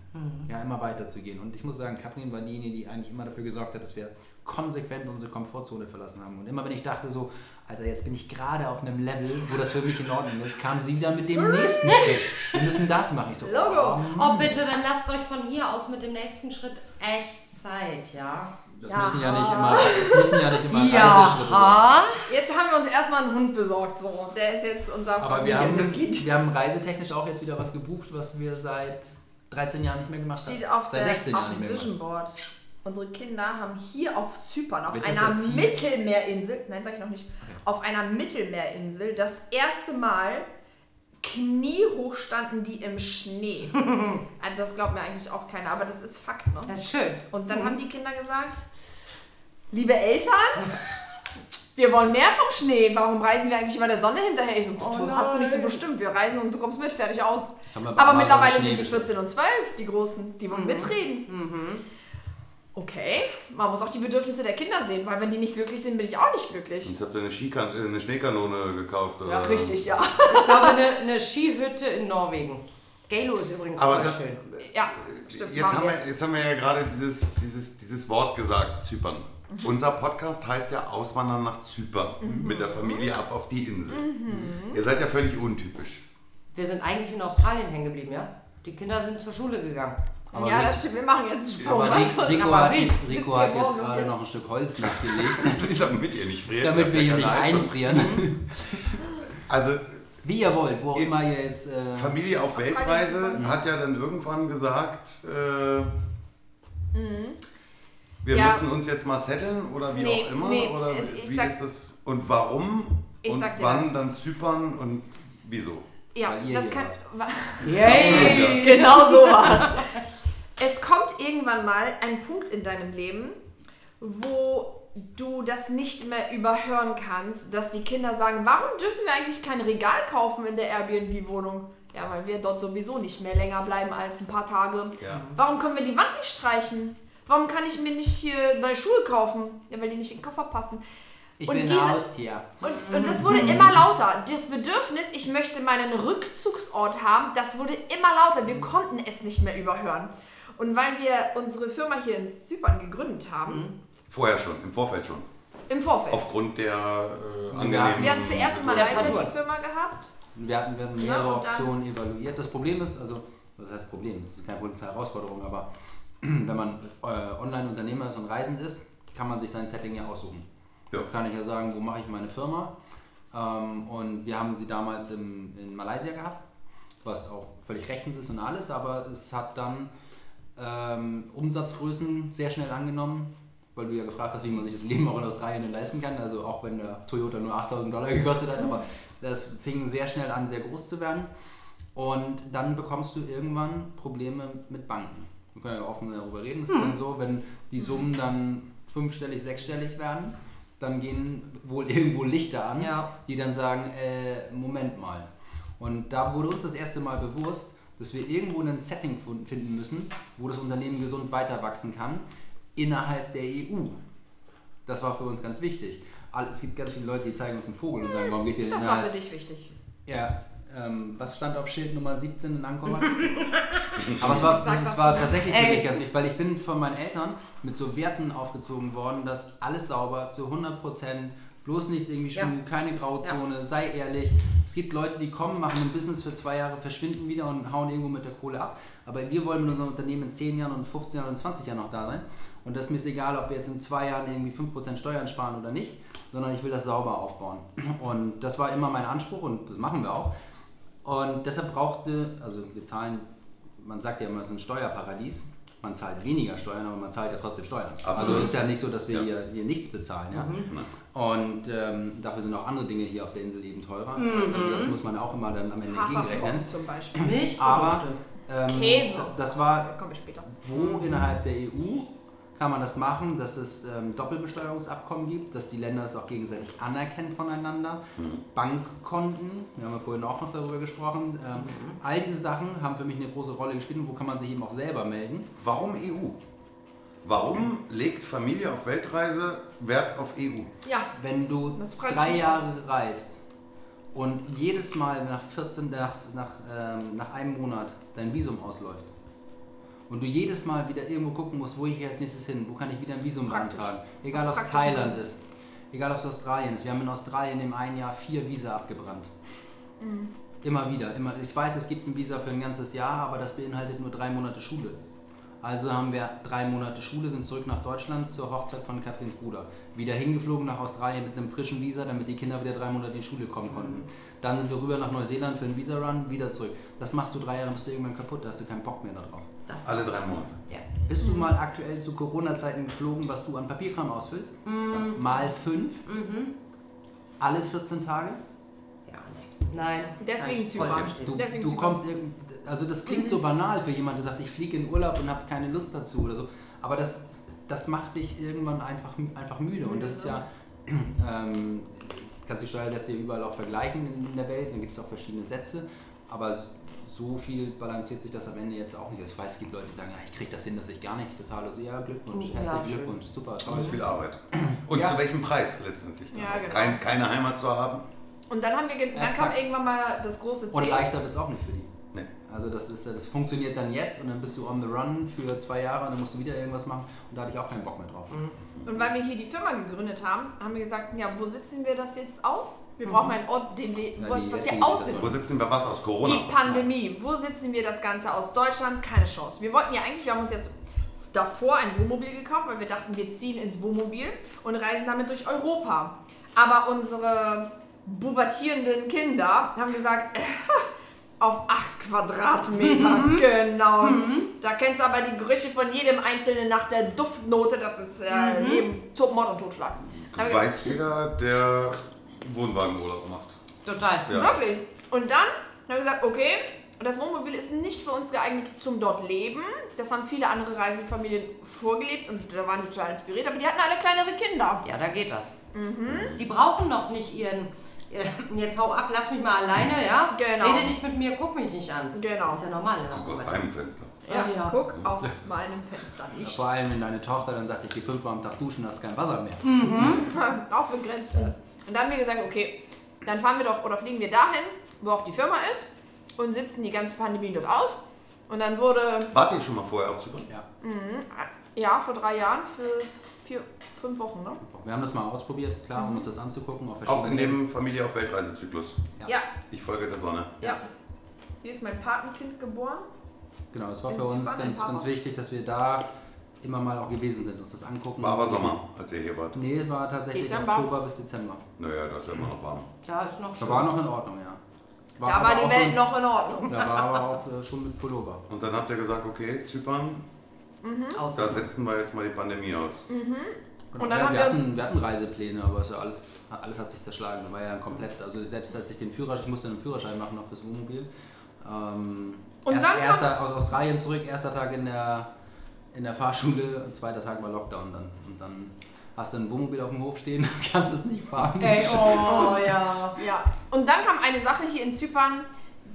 Ja, immer weiterzugehen. Und ich muss sagen, Katrin war diejenige, die eigentlich immer dafür gesorgt hat, dass wir konsequent unsere Komfortzone verlassen haben. Und immer wenn ich dachte so, Alter, jetzt bin ich gerade auf einem Level, wo das für mich in Ordnung ist, kam sie dann mit dem nächsten Schritt. Wir müssen das machen. Ich so, Logo. Oh, bitte, dann lasst euch von hier aus mit dem nächsten Schritt echt Zeit, ja? Das Ja. müssen ja nicht immer, das müssen ja nicht immer Reiseschritte sein. Ja. Jetzt haben wir uns erstmal einen Hund besorgt. So. Der ist jetzt unser Aber wir haben, wir haben reisetechnisch auch jetzt wieder was gebucht, was wir seit 13 Jahren nicht mehr gemacht haben. Steht auf, seit der, 16 auf Jahren nicht mehr Vision gemacht. Board. Unsere Kinder haben hier auf Zypern, auf Willst einer? Mittelmeerinsel, nein, sag ich noch nicht, auf einer Mittelmeerinsel das erste Mal kniehoch standen die im Schnee. Also das glaubt mir eigentlich auch keiner, aber das ist Fakt, ne? Das ist schön. Und dann haben die Kinder gesagt, liebe Eltern, wir wollen mehr vom Schnee. Warum reisen wir eigentlich immer der Sonne hinterher? Ich so, Oh du hast du nicht so bestimmt. Wir reisen und du kommst mit, fertig aus. Aber mittlerweile sind die bestellt. 14 und 12, die Großen, die wollen mitreden. Okay, man muss auch die Bedürfnisse der Kinder sehen, weil wenn die nicht glücklich sind, bin ich auch nicht glücklich. Jetzt habt ihr eine, Skikan äh, eine Schneekanone gekauft, oder? Ja, richtig, ja. Ich glaube, eine, eine Skihütte in Norwegen. Galo ist übrigens Aber das, schön. Ja, stimmt. jetzt, haben wir, jetzt haben wir ja gerade dieses, dieses, dieses Wort gesagt, Zypern. Unser Podcast heißt ja Auswandern nach Zypern. Mit der Familie ab auf die Insel. Ihr seid ja völlig untypisch. Wir sind eigentlich in Australien hängen geblieben, ja? Die Kinder sind zur Schule gegangen. Aber ja, das stimmt, wir machen jetzt einen Sprung. Aber? Rico, Rico hat? Rico hat jetzt gerade hier? noch ein Stück Holz nachgelegt, Damit ihr nicht friert. damit wir hier ja nicht einfrieren. Also Wie ihr wollt, wo auch immer ihr jetzt. Äh, Familie auf Weltreise hat ja dann irgendwann gesagt, äh, wir Ja. müssen uns jetzt mal setteln oder wie Nee, auch immer. nee, oder es- wie sag- ist das? Und warum? Ich und wann das. dann Zypern und wieso? Ja, das kann. Yay! Genau so war's. Es kommt irgendwann mal ein Punkt in deinem Leben, wo du das nicht mehr überhören kannst, dass die Kinder sagen, warum dürfen wir eigentlich kein Regal kaufen in der Airbnb-Wohnung? Ja, weil wir dort sowieso nicht mehr länger bleiben als ein paar Tage. Ja. Warum können wir die Wand nicht streichen? Warum kann ich mir nicht hier neue Schuhe kaufen? Ja, weil die nicht in den Koffer passen. ich und will diese- ein Haustier. Und, und das wurde immer lauter. Das Bedürfnis, ich möchte meinen Rückzugsort haben, das wurde immer lauter. Wir konnten es nicht mehr überhören. Und weil wir unsere Firma hier in Zypern gegründet haben, Vorher schon, im Vorfeld schon. im Vorfeld. Aufgrund der äh, angenehmen. wir hatten zuerst Temperatur. die Firma gehabt. Wir hatten, wir hatten Ja, mehrere dann- Optionen evaluiert. Das Problem ist, also, was heißt Problem? Es ist keine politische Herausforderung, aber wenn man äh, Online-Unternehmer ist und reisend ist, kann man sich sein Setting ja aussuchen. Ja. Da kann ich ja sagen, wo mache ich meine Firma. Ähm, und wir haben sie damals im, in Malaysia gehabt, was auch völlig rechtens ist und alles, aber es hat dann ähm, Umsatzgrößen sehr schnell angenommen, weil du ja gefragt hast, wie man sich das Leben auch in Australien leisten kann. Also auch wenn der Toyota nur 8000 Dollar gekostet hat, aber das fing sehr schnell an, sehr groß zu werden. Und dann bekommst du irgendwann Probleme mit Banken. Wir können ja offen darüber reden. Es ist dann so, wenn die Summen dann fünfstellig, sechsstellig werden, dann gehen wohl irgendwo Lichter an, Ja. die dann sagen, äh, Moment mal. Und da wurde uns das erste Mal bewusst, dass wir irgendwo ein Setting finden müssen, wo das Unternehmen gesund weiter wachsen kann, innerhalb der EU. Das war für uns ganz wichtig. Es gibt ganz viele Leute, die zeigen uns einen Vogel und sagen, warum geht ihr denn Das war für dich wichtig. ja, ähm, was stand auf Schild Nummer 17 in Angkor? Aber es war, es war tatsächlich für Ey. mich ganz wichtig, weil ich bin von meinen Eltern mit so Werten aufgezogen worden, dass alles sauber zu 100% Bloß nichts irgendwie Ja. schwimmen, keine Grauzone, sei ehrlich. Es gibt Leute, die kommen, machen ein Business für zwei Jahre, verschwinden wieder und hauen irgendwo mit der Kohle ab. Aber wir wollen mit unserem Unternehmen in 10 Jahren und 15 Jahren und 20 Jahren noch da sein. Und das ist mir ist egal, ob wir jetzt in zwei Jahren irgendwie 5% Steuern sparen oder nicht, sondern ich will das sauber aufbauen. Und das war immer mein Anspruch und das machen wir auch. Und deshalb brauchte, also wir zahlen, man sagt ja immer, es ist ein Steuerparadies. Man zahlt weniger Steuern, aber man zahlt ja trotzdem Steuern. Also Absolut. ist ja nicht so, dass wir Ja. hier, hier nichts bezahlen. Ja? Und ähm, dafür sind auch andere Dinge hier auf der Insel eben teurer. Also das muss man auch immer dann am Ende gegenrechnen. zum Beispiel. Aber Milchprodukte. ähm, Käse. das Da war, kommen wir später. wo innerhalb der EU kann man das machen, dass es ähm, Doppelbesteuerungsabkommen gibt, dass die Länder es auch gegenseitig anerkennen voneinander. Bankkonten, wir haben ja vorhin auch noch darüber gesprochen. Ähm, All diese Sachen haben für mich eine große Rolle gespielt und wo kann man sich eben auch selber melden. Warum EU? Warum legt Familie auf Weltreise Wert auf EU? Ja, Wenn du drei Jahre reist und jedes Mal nach 14, nach, nach, ähm, nach einem Monat dein Visum ausläuft und du jedes Mal wieder irgendwo gucken musst, wo ich hier als nächstes hin, wo kann ich wieder ein Visum Praktisch. beantragen, egal ob es. Thailand ist, egal ob es Australien ist. Wir haben in Australien im einen Jahr vier Visa abgebrannt. Mhm. Immer wieder, immer. Ich weiß, es gibt ein Visa für ein ganzes Jahr, aber das beinhaltet nur drei Monate Schule. Also haben wir drei Monate Schule, sind zurück nach Deutschland zur Hochzeit von Katrins Bruder. Wieder hingeflogen nach Australien mit einem frischen Visa, damit die Kinder wieder drei Monate in die Schule kommen konnten. Dann sind wir rüber nach Neuseeland für einen Visa-Run, wieder zurück. Das machst du drei Jahre, dann bist du irgendwann kaputt, da hast du keinen Bock mehr darauf. Das Alle drei Monate. Ja. Bist du mal aktuell zu Corona-Zeiten geflogen, was du an Papierkram ausfüllst? Mal fünf? Alle 14 Tage? Ja, nee. Nein. Deswegen Zypern. Du, Deswegen du kommst irgend, also das klingt so banal für jemanden, der sagt, ich fliege in Urlaub und habe keine Lust dazu oder so. Aber das, das macht dich irgendwann einfach, einfach müde. Und das ist ja, ähm, kannst die Steuersätze hier überall auch vergleichen in der Welt, dann gibt es auch verschiedene Sätze. Aber so viel balanciert sich das am Ende jetzt auch nicht. Also ich weiß, es gibt Leute, die sagen, ja, ich kriege das hin, dass ich gar nichts bezahle. Also, ja, Glückwunsch, Ja, herzlichen. Glückwunsch, super. Das toll. ist viel Arbeit. Und Ja. zu welchem Preis letztendlich? dann Ja, genau. Kein, keine Heimat zu haben? Und dann haben wir, dann kam irgendwann mal das große Und Ziel. leichter wird es auch nicht für die. Nee. Also das, ist, das funktioniert dann jetzt und dann bist du on the run für zwei Jahre und dann musst du wieder irgendwas machen und da hatte ich auch keinen Bock mehr drauf. Und weil wir hier die Firma gegründet haben, haben wir gesagt, ja, wo sitzen wir das jetzt aus? Wir brauchen einen Ort, den wir, die was wir aussitzen. Wo sitzen wir was aus Corona? Die Pandemie. Wo sitzen wir das Ganze aus? Deutschland? Keine Chance. Wir wollten ja eigentlich, wir haben uns jetzt davor ein Wohnmobil gekauft, weil wir dachten, wir ziehen ins Wohnmobil und reisen damit durch Europa. Aber unsere pubertierenden Kinder haben gesagt, auf 8 Quadratmeter, genau. Da kennst du aber die Gerüche von jedem Einzelnen nach der Duftnote, das ist äh, Leben, Tod, Mord und Totschlag. Weiß jeder, der Wohnwagenurlaub macht. Total. Ja. Wirklich. Und dann haben wir gesagt, okay, das Wohnmobil ist nicht für uns geeignet zum dort leben. Das haben viele andere Reisefamilien vorgelebt und da waren die total inspiriert, aber die hatten alle kleinere Kinder. Ja, da geht das. Die brauchen noch nicht ihren. äh, Jetzt hau ab, lass mich mal alleine, ja? Genau. Rede nicht mit mir, guck mich nicht an. Genau. ist ja normal. Guck aus deinem Fenster. Ja, ja. guck aus meinem Fenster nicht. Vor allem, wenn deine Tochter dann sagt, ich gehe fünfmal am Tag duschen, hast kein Wasser mehr. auch begrenzt. Und dann haben wir gesagt, okay, dann fahren wir doch oder fliegen wir dahin, wo auch die Firma ist und sitzen die ganze Pandemie dort aus. Und dann wurde, Wart ihr schon mal vorher auf Zypern? Ja. ja, vor drei Jahren, für vier, fünf Wochen, ne? Wir haben das mal ausprobiert, klar, um uns das anzugucken. Auf Auch in dem Familie auf Weltreisezyklus. Ja. Ja, Ich folge der Sonne. ja. Hier ist mein Patenkind geboren. Genau, das war In für uns ganz, ganz wichtig, dass wir da immer mal auch gewesen sind, uns das angucken. War aber Sommer, als ihr hier wart. Nee, es war tatsächlich Dezember. Oktober bis Dezember. Naja, da ist ja immer noch warm. Ja, ist noch Da schön. war noch in Ordnung, ja. Da war aber die Welt schon, noch in Ordnung. Da war aber auch äh, schon mit Pullover. Und dann habt ihr gesagt, okay, Zypern, Aus. da setzen wir jetzt mal die Pandemie aus. Genau, Und dann ja, haben wir, hatten, wir hatten Reisepläne, aber ja alles, alles hat sich zerschlagen. Da war ja komplett, also selbst als ich den Führerschein, ich musste einen Führerschein machen noch fürs Wohnmobil. Ähm, Und erst, dann erster, aus Australien zurück, erster Tag in der, in der Fahrschule, zweiter Tag war Lockdown dann. Und dann hast du ein Wohnmobil auf dem Hof stehen, kannst es nicht fahren. Ey, oh ja. Ja. Und dann kam eine Sache hier in Zypern,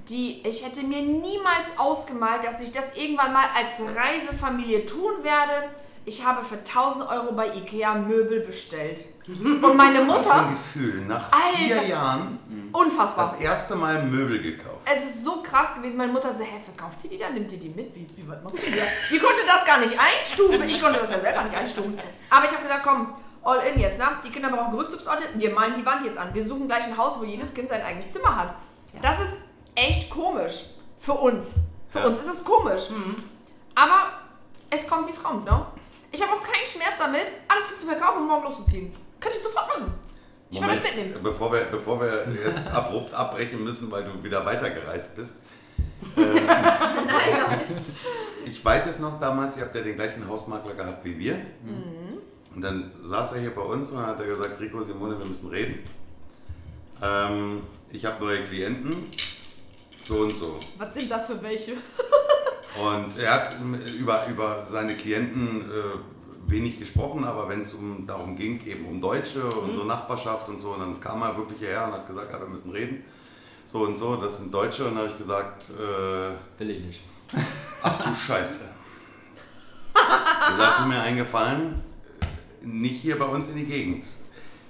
die ich hätte mir niemals ausgemalt, dass ich das irgendwann mal als Reisefamilie tun werde. Ich habe für 1000 Euro bei Ikea Möbel bestellt. Und meine Mutter, Gefühl, nach Alter. vier Jahren unfassbar. das erste Mal Möbel gekauft. Es ist so krass gewesen. Meine Mutter so, hä, verkauft ihr die dann? Nimmt ihr die mit? Wie, wie was machst du denn? Die konnte das gar nicht einstufen. Ich konnte das ja selber nicht einstufen. Aber ich habe gesagt, komm, all in jetzt, ne? Die Kinder brauchen Rückzugsorte, wir malen die Wand jetzt an. Wir suchen gleich ein Haus, wo jedes Kind sein eigenes Zimmer hat. Das ist echt komisch. Für uns. Für Ja. uns ist es komisch. Aber es kommt, wie es kommt, ne? Ich habe auch keinen Schmerz damit, alles zu verkaufen und morgen loszuziehen. Könnte ich sofort machen. Ich würde euch mitnehmen. Bevor wir, bevor wir jetzt abrupt abbrechen müssen, weil du wieder weitergereist bist. Ähm, ich weiß es noch damals, ihr habt ja den gleichen Hausmakler gehabt wie wir. Und dann saß er hier bei uns und hat er gesagt, Rico, Simone, wir müssen reden. Ähm, ich habe neue Klienten, so und so. Was sind das für welche? Und er hat über, über seine Klienten äh, wenig gesprochen, aber wenn es um, darum ging, eben um Deutsche, unsere Nachbarschaft und so, und dann kam er wirklich hierher und hat gesagt, ja, wir müssen reden. So und so, das sind Deutsche. Und dann habe ich gesagt, äh, Will ich nicht. ach du Scheiße. Gesagt, tu mir einen Gefallen, nicht hier bei uns in die Gegend.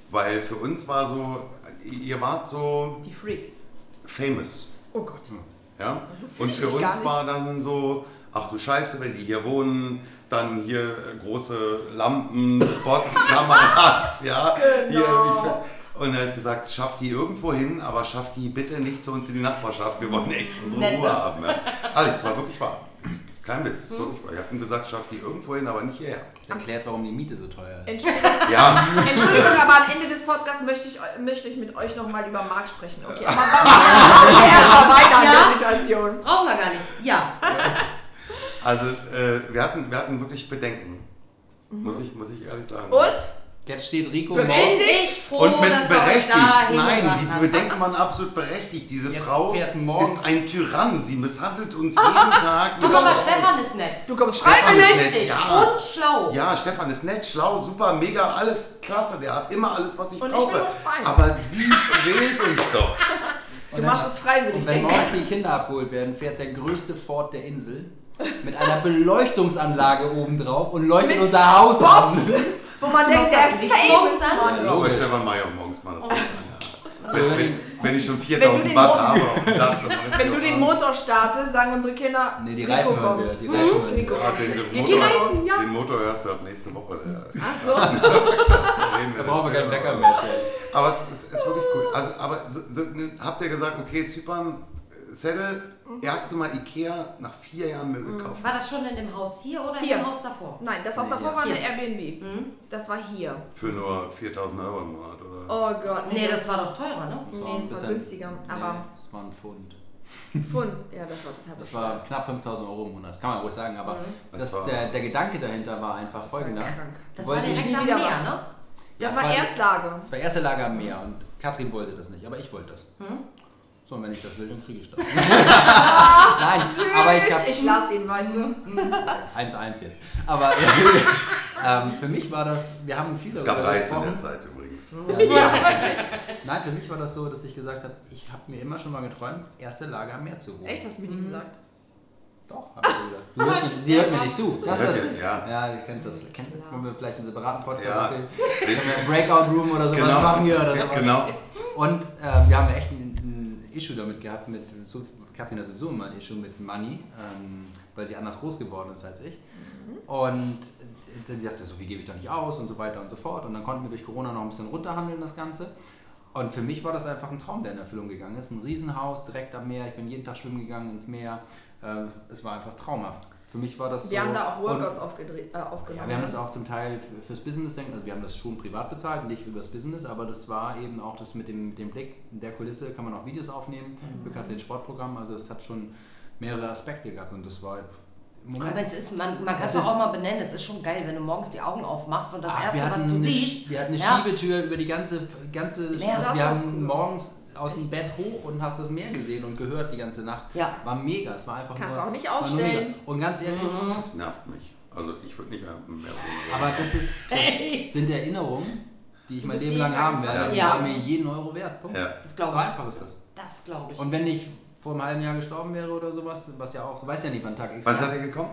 Weil für uns war so, ihr wart so Die Freaks. famous. Oh Gott. Ja? So fühl Und für uns war dann so, ach du Scheiße, wenn die hier wohnen, dann hier äh, große Lampen, Spots, Kameras, ja. Hier, Genau. ich, und da habe ich gesagt, schafft die irgendwo hin, aber schafft die bitte nicht zu uns in die Nachbarschaft. Wir wollen echt unsere Ruhe haben. Ja. Alles, es war wirklich wahr. Kein Witz, Hm. wirklich. Ich habe ihm gesagt, schafft die irgendwo hin, aber nicht hierher. Das erklärt, warum die Miete so teuer ist. Entschuldigung, Ja, Entschuldigung, aber am Ende des Podcasts möchte ich, möchte ich mit euch nochmal über Marc sprechen. Okay, aber machen wir erstmal weiter Ja. an der Situation. Brauchen wir gar nicht. Ja. also äh, wir, hatten, wir hatten wirklich Bedenken. Muss, ich, muss ich ehrlich sagen. Und? Jetzt steht Rico Berechtigt? ich froh, Und mit dass er euch berechtigt. da Nein, die hat. Bedenken waren absolut berechtigt. Diese Jetzt Frau ist ein Tyrann. Sie misshandelt uns jeden Tag. Du, aber Stefan ist nett. Du kommst Stefan ist nicht. nett, ja. Und schlau. Ja, Stefan ist nett, schlau, super, mega, alles klasse. Der hat immer alles, was ich Und ich brauche. zwei. Aber sie quält uns doch. Du machst es freiwillig, Und wenn denke morgens die Kinder abgeholt werden, fährt der größte Ford der Insel mit einer Beleuchtungsanlage oben drauf und leuchtet Mit unser Haus Spots. an. Wo man denkt, der Licht Fame morgens ist an? Bei Stefan Mayer morgens mal das Licht an, wenn, wenn, wenn ich schon Wenn 4000 du den Watt Mo- habe Wenn du den. Motor startest, sagen unsere Kinder, Nee, die Rico Reifen hören kommt. wir. Die Reifen hören Rico wir. Ja, den, den, Die Motor, Reifen, ja. den Motor hörst du ab nächste Woche. Ach so. Da dann brauchen wir keinen. Wecker mehr stellen. Aber es ist, ist wirklich cool. Also, aber so, so, habt ihr gesagt, okay, Zypern, Settle, erste Mal Ikea nach vier Jahren Möbel kaufen. War das schon in dem Haus hier oder Hier. in dem Haus davor? Nein, das Haus Nee, davor hier. war eine. Airbnb. Das war hier. Für nur 4000 Euro im Monat, oder? Oh Gott, Nee, das war doch teurer, ne? Das Nee, ein es war bisschen- günstiger, Nee, aber- das war ein Pfund. Pfund. Ja, das war total Das war knapp 5000 Euro im Monat, kann man ruhig sagen, aber Das das, war- der, der Gedanke dahinter war einfach folgender. krank. Das war wollten direkt nie am wieder Meer, machen. ne? Das Ja, war war- Erstlage. Das war erste Lager am Meer und Katrin wollte das nicht, aber ich wollte das. So, und wenn ich das will, dann kriege ich das. Nein, aber ich habe Ich lasse ihn, weißt du. 1-1 jetzt. Aber ähm, für mich war das, wir haben viele Es gab Reis in der. Zeit übrigens. Ja, ja. Nein, für mich war das so, dass ich gesagt habe, ich habe mir immer schon mal geträumt, erste Lager am Meer zu wohnen. Echt, hast du mir nie gesagt. Doch, hab ich gesagt. Du hörst mich, sie hört mir nicht zu. Das ist das. Hört ihr? Ja. Ja, du kennst das. Kennt, wollen wir vielleicht einen separaten Podcast Ja. Können wir einen Breakout Room oder sowas Genau. machen hier oder sowas? genau. Und äh, wir haben echt ein, ein Issue damit gehabt, mit, so, Katrin hat sowieso immer ein Issue mit Money, ähm, weil sie anders groß geworden ist als ich. Und dann sie sagte, so viel gebe ich doch nicht aus und so weiter und so fort. Und dann konnten wir durch Corona noch ein bisschen runterhandeln, das Ganze. Und für mich war das einfach ein Traum, der in Erfüllung gegangen ist. Ein Riesenhaus direkt am Meer. Ich bin jeden Tag schwimmen gegangen ins Meer. Ähm, es war einfach traumhaft. Für mich war das Wir so. haben da auch Workouts aufgedreht, äh, aufgenommen. ja, wir haben das auch zum Teil fürs Business denken, also wir haben das schon privat bezahlt, nicht übers Business, aber das war eben auch das mit dem, dem Blick der Kulisse, kann man auch Videos aufnehmen, Glück hatte ein Sportprogramm, also es hat schon mehrere Aspekte gehabt und das war im Aber Moment. es ist, man, man kann Es auch mal benennen, es ist schon geil, wenn du morgens die Augen aufmachst und das Ach, Erste, was du eine, siehst, wir hatten eine Ja. Schiebetür über die ganze, ganze Ja, also wir haben cool. morgens aus dem Bett hoch und hast das Meer gesehen und gehört die ganze Nacht. Ja. War mega, es war einfach Kannst nur, auch nicht mega. Und ganz ehrlich, Das nervt mich. Also ich würde nicht mehr. Aber das, ist, das sind Erinnerungen, die ich mein Leben lang haben werde. Die waren mir jeden Euro wert. Punkt. Ja. das So glaube ich. einfach ist das. Das glaube ich. Und wenn ich vor einem halben Jahr gestorben wäre oder sowas, was ja auch, du weißt ja nicht, wann Tag X Wann seid ihr gekommen?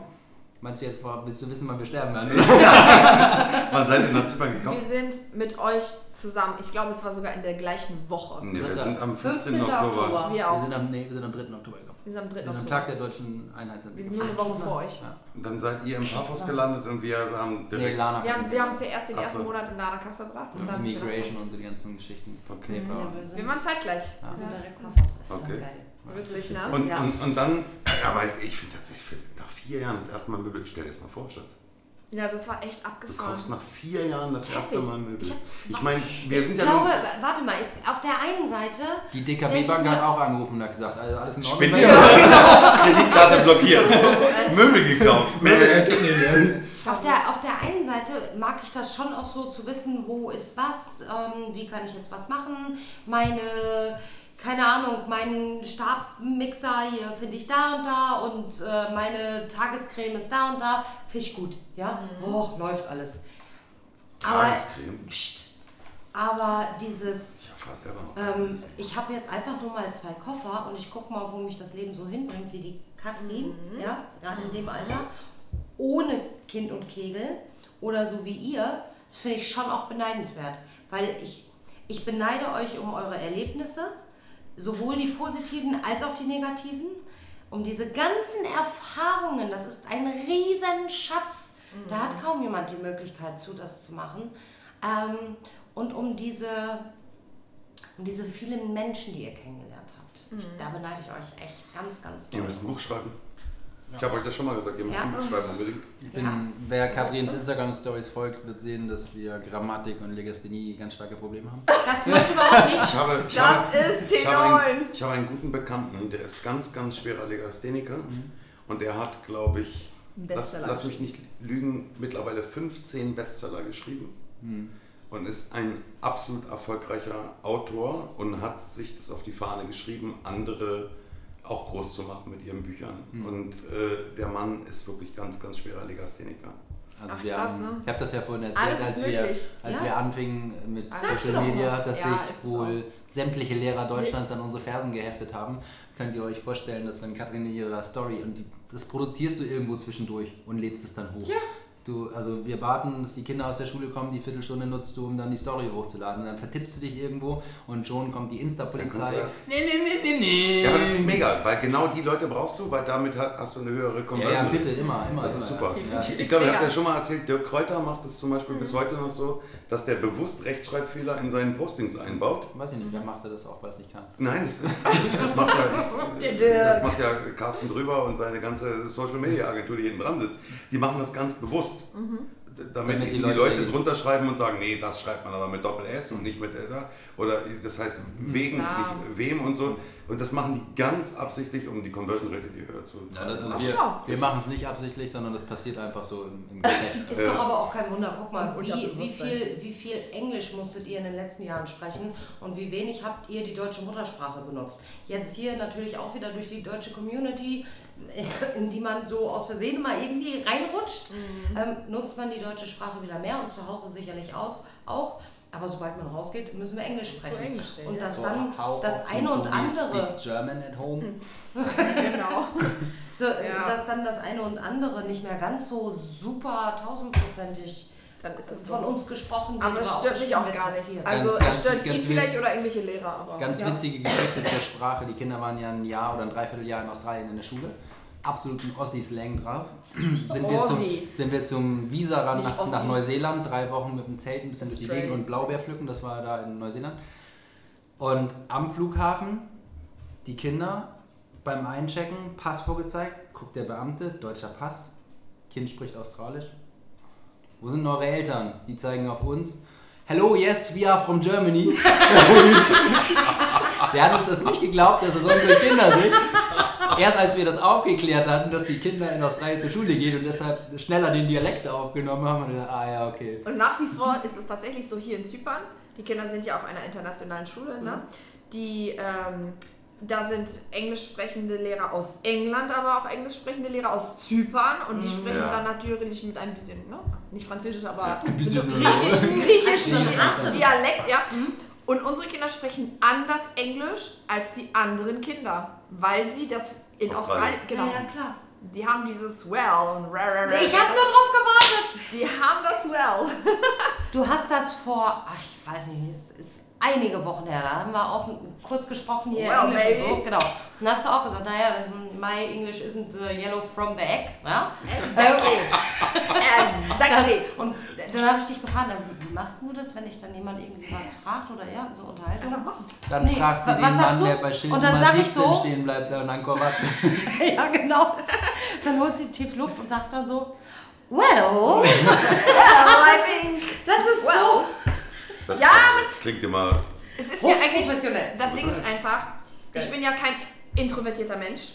Meinst du jetzt, willst du wissen, wann wir sterben werden? Wann seid ihr nach Zypern gekommen? Wir sind mit euch zusammen. Ich glaube, es war sogar in der gleichen Woche. Nee, wir sind am 15. 15. Oktober. Oktober. Wir Wir sind am, nee, wir sind am 3. Oktober gekommen. Wir sind am 3. Den Oktober. Tag der deutschen Einheit sind Wir sind nur eine Woche vor euch. Ja. Und dann seid ihr im Paphos gelandet und wir haben Nee, direkt. Lana. Wir haben, wir haben zuerst den ersten so. Monat in Larnaca verbracht und dann sind wir nach Immigration Hause. und so die ganzen Geschichten. Okay. Ja, wir sind, Wir waren zeitgleich. wir sind direkt Paphos. Das ist Okay. geil. Wirklich, ne? Und, Ja. und, und dann, aber ich finde das, nach vier Jahren das erste Mal Möbel, stell dir das mal vor, Schatz. Ja, das war echt Du abgefahren. kaufst nach vier Jahren das erste Teppich. Mal Möbel. Ich Ich meine, wir Ich sind ja glaube, nun- warte mal, ich, auf der einen Seite. Die Denk DKB-Bank ich hat auch angerufen und hat gesagt, also alles in Ordnung. Ihr? dir? Kreditkarte blockiert. Möbel gekauft. Möbel. Auf der, auf der einen Seite mag ich das schon auch so zu wissen, wo ist was, ähm, wie kann ich jetzt was machen. Meine, keine Ahnung, meinen Stabmixer hier finde ich da und da und äh, meine Tagescreme ist da und da. Finde ich gut, ja. Och, läuft alles. Aber, Tagescreme. pst, aber dieses, Ich erfahre selber noch. ähm, ich habe jetzt einfach nur mal zwei Koffer und ich gucke mal, wo mich das Leben so hinbringt, wie die Katrin, ja, gerade in dem Alter, ohne Kind und Kegel oder so wie ihr, das finde ich schon auch beneidenswert, weil ich, ich beneide euch um eure Erlebnisse, sowohl die positiven als auch die negativen, um diese ganzen Erfahrungen, das ist ein riesen Schatz, da hat kaum jemand die Möglichkeit zu, das zu machen, ähm, und um diese und diese vielen Menschen, die ihr kennengelernt habt. Ich, da beneide ich euch echt ganz, ganz Ihr doll. müsst ein Buch schreiben. Ich habe euch das schon mal gesagt, ihr müsst Ja. ein Buch schreiben unbedingt. Ich bin, wer Katrins Instagram-Stories folgt, wird sehen, dass wir Grammatik und Legasthenie ganz starke Probleme haben. Das macht überhaupt nichts. Ich habe, ich Das habe, ist ich habe, T9. einen, ich habe einen guten Bekannten, der ist ganz, ganz schwerer Legastheniker. Und der hat, glaube ich, lass, lass mich nicht lügen, mittlerweile 15 Bestseller geschrieben. Und ist ein absolut erfolgreicher Autor und hat sich das auf die Fahne geschrieben, andere auch groß zu machen mit ihren Büchern. Und äh, der Mann ist wirklich ganz, ganz schwerer Legastheniker. Also Ach, wir krass, haben, ne? ich habe das ja vorhin erzählt, als, wir, als Ja. wir anfingen mit du Social Media, dass Ja, sich wohl sämtliche Lehrer Deutschlands an unsere Fersen geheftet haben. Könnt ihr euch vorstellen, dass wenn Katrin in ihrer Story und die, das produzierst du irgendwo zwischendurch und lädst es dann hoch. Ja. Du, also wir warten, dass die Kinder aus der Schule kommen, die Viertelstunde nutzt du, um dann die Story hochzuladen. Und dann vertippst du dich irgendwo und schon kommt die Insta-Polizei. Nee, nee, nee, nee, nee. Ja, aber das ist mega, weil genau die Leute brauchst du, weil damit ha- hast du eine höhere Ja, Conversion. ja, Rate. bitte, immer, immer. Das ist immer. super. Ja. Ich, ich glaube, ich habe ja schon mal erzählt, Dirk Kräuter macht es zum Beispiel bis heute noch so, dass der bewusst Rechtschreibfehler in seinen Postings einbaut. Weiß ich nicht, vielleicht macht er das auch, weil es nicht kann. Nein, das, das, macht Der ja, das macht ja Carsten drüber und seine ganze Social Media Agentur, die hinten dran sitzt. Die machen das ganz bewusst. Damit, Damit die eben die Leute Leute, drunter schreiben und sagen, nee, das schreibt man aber mit Doppel S und nicht mit L. Oder das heißt wegen, Klar. nicht wem und so. Und das machen die ganz absichtlich, um die Conversion Rate die höher zu Ja, das, also wir wir machen es nicht absichtlich, sondern das passiert einfach so im, im Gefecht. Ist Ja. doch aber auch kein Wunder. Guck mal, wie, wie, viel, wie viel Englisch musstet ihr in den letzten Jahren sprechen und wie wenig habt ihr die deutsche Muttersprache benutzt? Jetzt hier natürlich auch wieder durch die deutsche Community, in die man so aus Versehen mal irgendwie reinrutscht, ähm, nutzt man die deutsche Sprache wieder mehr und zu Hause sicherlich aus, auch. Aber sobald man rausgeht, müssen wir Englisch sprechen. Englisch reden, und ja. das So, dann das eine und andere. Speak German at home. Genau. So, Ja. dass dann das eine und andere nicht mehr ganz so super tausendprozentig Dann ist es von so. uns gesprochen wird. Aber es stört mich auch gar nicht. passiert. Also Ganz- es stört ganz- ihn vielleicht oder irgendwelche Lehrer, aber. Ganz ja. witzige Geschichte zur Sprache. Die Kinder waren ja ein Jahr oder ein Dreivierteljahr in Australien in der Schule. Absoluten Ossi-Slang drauf. sind, wir zum, sind wir zum Visa-Run Nicht nach, nach Neuseeland. Drei Wochen mit dem Zelt ein bisschen durch die Straight. Gegend und Blaubeer pflücken. Das war da in Neuseeland. Und am Flughafen die Kinder beim Einchecken, Pass vorgezeigt, guckt der Beamte, deutscher Pass, Kind spricht Australisch. Wo sind eure Eltern? Die zeigen auf uns. Hello, yes, we are from Germany. Der hat uns das nicht geglaubt, dass es unsere Kinder sind. Erst als wir das aufgeklärt hatten, dass die Kinder in Australien zur Schule gehen und deshalb schneller den Dialekt aufgenommen haben, haben wir gedacht, ah ja, okay. Und nach wie vor ist es tatsächlich so hier in Zypern. Die Kinder sind ja auf einer internationalen Schule, ne? Die, ähm, da sind englisch sprechende Lehrer aus England, aber auch englisch sprechende Lehrer aus Zypern und die sprechen Ja. dann natürlich mit ein bisschen, ne? Nicht Französisch, aber Ein mit bisschen griechischen, griechischen. Dialekt, ja. Und unsere Kinder sprechen anders Englisch als die anderen Kinder, weil sie das in Australien. Australien, genau, Ja, ja, klar. Die haben dieses Well und rah, rah, rah. Ich habe nur drauf gewartet. Die haben das Well. Du hast das vor, ach, ich weiß nicht, es ist einige Wochen her, da haben wir auch kurz gesprochen hier Well, Englisch und so, genau. Und hast du auch gesagt, naja, my English isn't the yellow from the egg, ja? Exactly. Das, exactly. und dann habe ich dich gefragt, wie machst du das, wenn dich dann jemand irgendwie was fragt oder ja, so Unterhaltung? Einfach machen. Dann Nee, fragt sie den Mann, du? der bei Schild Und dann Nummer sag ich 17 so- stehen bleibt in Angkor Wat. ja, genau. Dann holt sie tief Luft und sagt dann so, well, Well, I think. das ist Well. Das, Ja, das klingt immer. Es ist mir eigentlich. Hochprofessionell. Das Ding ist einfach, ich bin ja kein introvertierter Mensch.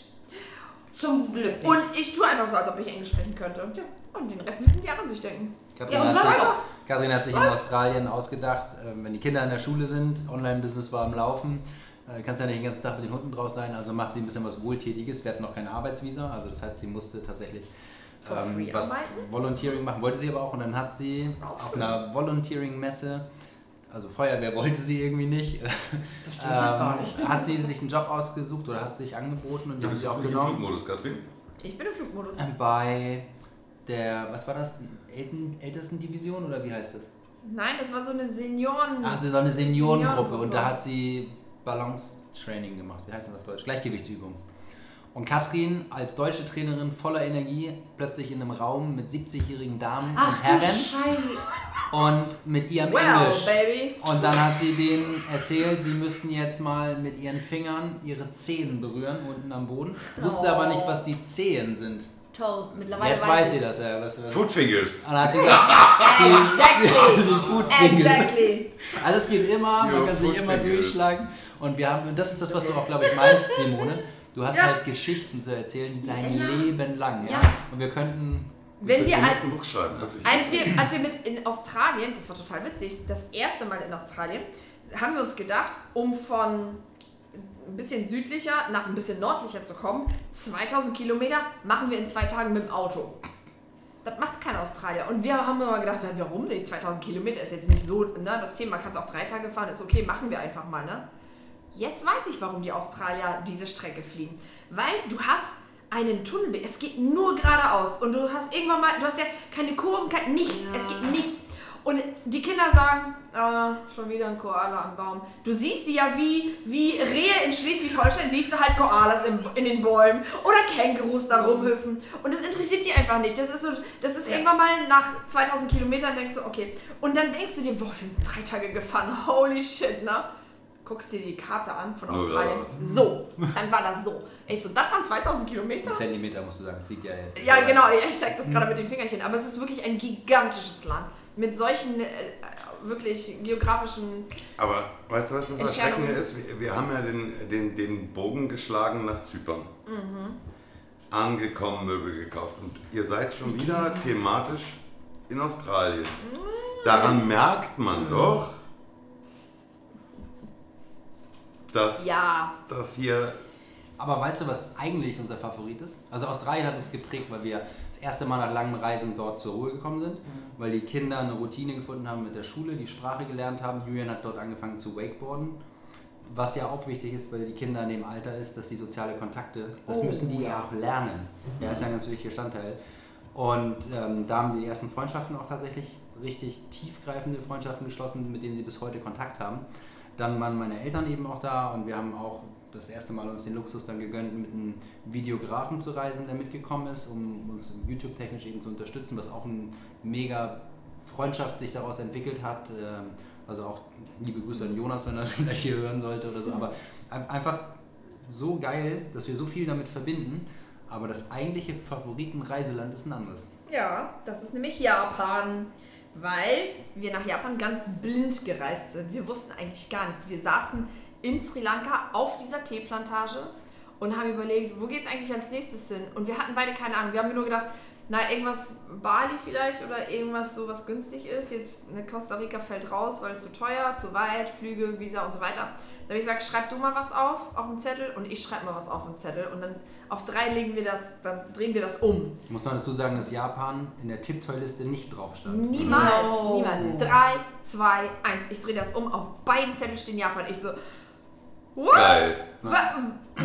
zum Glück nicht. Und ich tue einfach so, als ob ich Englisch sprechen könnte. Ja. Und den Rest müssen die anderen sich denken. Katrin, Ja, und hat, sich. Katrin hat sich in Australien ausgedacht, ähm, wenn die Kinder in der Schule sind, Online-Business war am Laufen, äh, kannst ja nicht den ganzen Tag mit den Hunden draus sein, also macht sie ein bisschen was Wohltätiges. Wir hatten noch keine Arbeitsvisa, also das heißt, sie musste tatsächlich ähm, was arbeiten? Volunteering machen, wollte sie aber auch und dann hat sie auf einer Volunteering-Messe, also Feuerwehr wollte sie irgendwie nicht, das stimmt jetzt gar nicht. ähm, hat sie sich einen Job ausgesucht oder hat sich angeboten und die haben sie auch auch im genommen. Flugmodus, Katrin. Ich bin im Flugmodus. Ähm, Bei der, was war das, Elten, Ältestendivision oder wie heißt das? Nein, das war so eine Senioren. Ach, so eine Seniorengruppe Seniorengruppe. und da hat sie Balance-Training gemacht. Wie heißt das auf Deutsch? Gleichgewichtsübung. Und Katrin als deutsche Trainerin voller Energie plötzlich in einem Raum mit 70-jährigen Damen Ach und Herren und mit ihrem well, Englisch. baby. Und dann hat sie denen erzählt, sie müssten jetzt mal mit ihren Fingern ihre Zehen berühren unten am Boden. Wusste aber nicht, was die Zehen sind. Toast. Mittlerweile Jetzt weiß sie das ja. Was. Food Fingers. Und dann hat sie gesagt, Exactly. die Food Fingers. exactly. Also es geht immer, man kann sich immer Fingers. durchschlagen. Und wir haben, und das ist das, was du auch, glaube ich, meinst, Simone. Du hast Ja. halt Geschichten zu erzählen, dein Ja. Leben lang. Ja? Ja. Und wir könnten. Wenn wir als, ein Buch schreiben, wirklich. als wir, als wir mit in Australien, das war total witzig, das erste Mal in Australien, haben wir uns gedacht, um von ein bisschen südlicher nach ein bisschen nördlicher zu kommen, 2000 Kilometer machen wir in zwei Tagen mit dem Auto. Das macht kein Australier. Und wir haben immer gedacht, warum nicht? 2000 Kilometer ist jetzt nicht so, ne? Das Thema kannst auch drei Tage fahren, ist okay, machen wir einfach mal, ne? Jetzt weiß ich, warum die Australier diese Strecke fliegen. Weil du hast einen Tunnel, es geht nur geradeaus und du hast irgendwann mal, du hast ja keine Kurven, kein, nichts, Ja. es geht nichts. Und die Kinder sagen, ah, schon wieder ein Koala am Baum. Du siehst die ja wie, wie Rehe in Schleswig-Holstein, siehst du halt Koalas im, in den Bäumen oder Kängurus da rumhüpfen. Und das interessiert die einfach nicht. Das ist so, das ist Ja. irgendwann mal nach 2000 Kilometern denkst du, okay. Und dann denkst du dir, boah, wir sind drei Tage gefahren, holy shit, ne? Guckst dir die Karte an von Australien. So, dann war das so. Ich so, das waren 2000 Kilometer? Zentimeter musst du sagen, das sieht ja. Ja, genau, ich zeig das gerade mit den Fingerchen. Aber es ist wirklich ein gigantisches Land. Mit solchen äh, wirklich geografischen. Aber weißt du, was das. Erschreckende ist? Wir, wir haben ja den, den, den Bogen geschlagen nach Zypern. Mhm. Angekommen, Möbel gekauft. Und ihr seid schon wieder thematisch in Australien. Mhm. Daran merkt man doch, dass Ja. das hier Aber weißt du, was eigentlich unser Favorit ist? Also Australien hat uns geprägt, weil wir das erste Mal nach langen Reisen dort zur Ruhe gekommen sind, weil die Kinder eine Routine gefunden haben mit der Schule, die Sprache gelernt haben. Julian hat dort angefangen zu wakeboarden, was ja auch wichtig ist, weil die Kinder in dem Alter ist, dass die soziale Kontakte, das Oh, müssen die ja auch lernen. Ja, ist ja ein ganz wichtiger Bestandteil. Und ähm, da haben die ersten Freundschaften auch tatsächlich richtig tiefgreifende Freundschaften geschlossen, mit denen sie bis heute Kontakt haben. Dann waren meine Eltern eben auch da und wir haben auch das erste Mal uns den Luxus dann gegönnt, mit einem Videografen zu reisen, der mitgekommen ist, um uns YouTube-technisch eben zu unterstützen, was auch eine mega Freundschaft sich daraus entwickelt hat. Ähm, Also auch liebe Grüße an Jonas, wenn er das gleich hier hören sollte oder so. Aber ein- einfach so geil, dass wir so viel damit verbinden. Aber das eigentliche Favoritenreiseland ist ein anderes. Ja, das ist nämlich Japan. Weil wir nach Japan ganz blind gereist sind. Wir wussten eigentlich gar nichts. Wir saßen in Sri Lanka auf dieser Teeplantage und haben überlegt, wo geht's eigentlich als nächstes hin? Und wir hatten beide keine Ahnung. Wir haben nur gedacht, na, irgendwas Bali vielleicht oder irgendwas so, was günstig ist. Jetzt ne, Costa Rica fällt raus, weil zu teuer, zu weit, Flüge, Visa und so weiter. Da habe ich gesagt, schreib du mal was auf, auf den Zettel und ich schreibe mal was auf den Zettel. Und dann auf drei legen wir das, dann drehen wir das um. Ich muss noch dazu sagen, dass Japan in der Tipptoy-Liste nicht drauf stand. Niemals, No. niemals. Drei, zwei, eins. Ich drehe das um. Auf beiden Zetteln stehen Japan. Ich so, What? Geil. Wa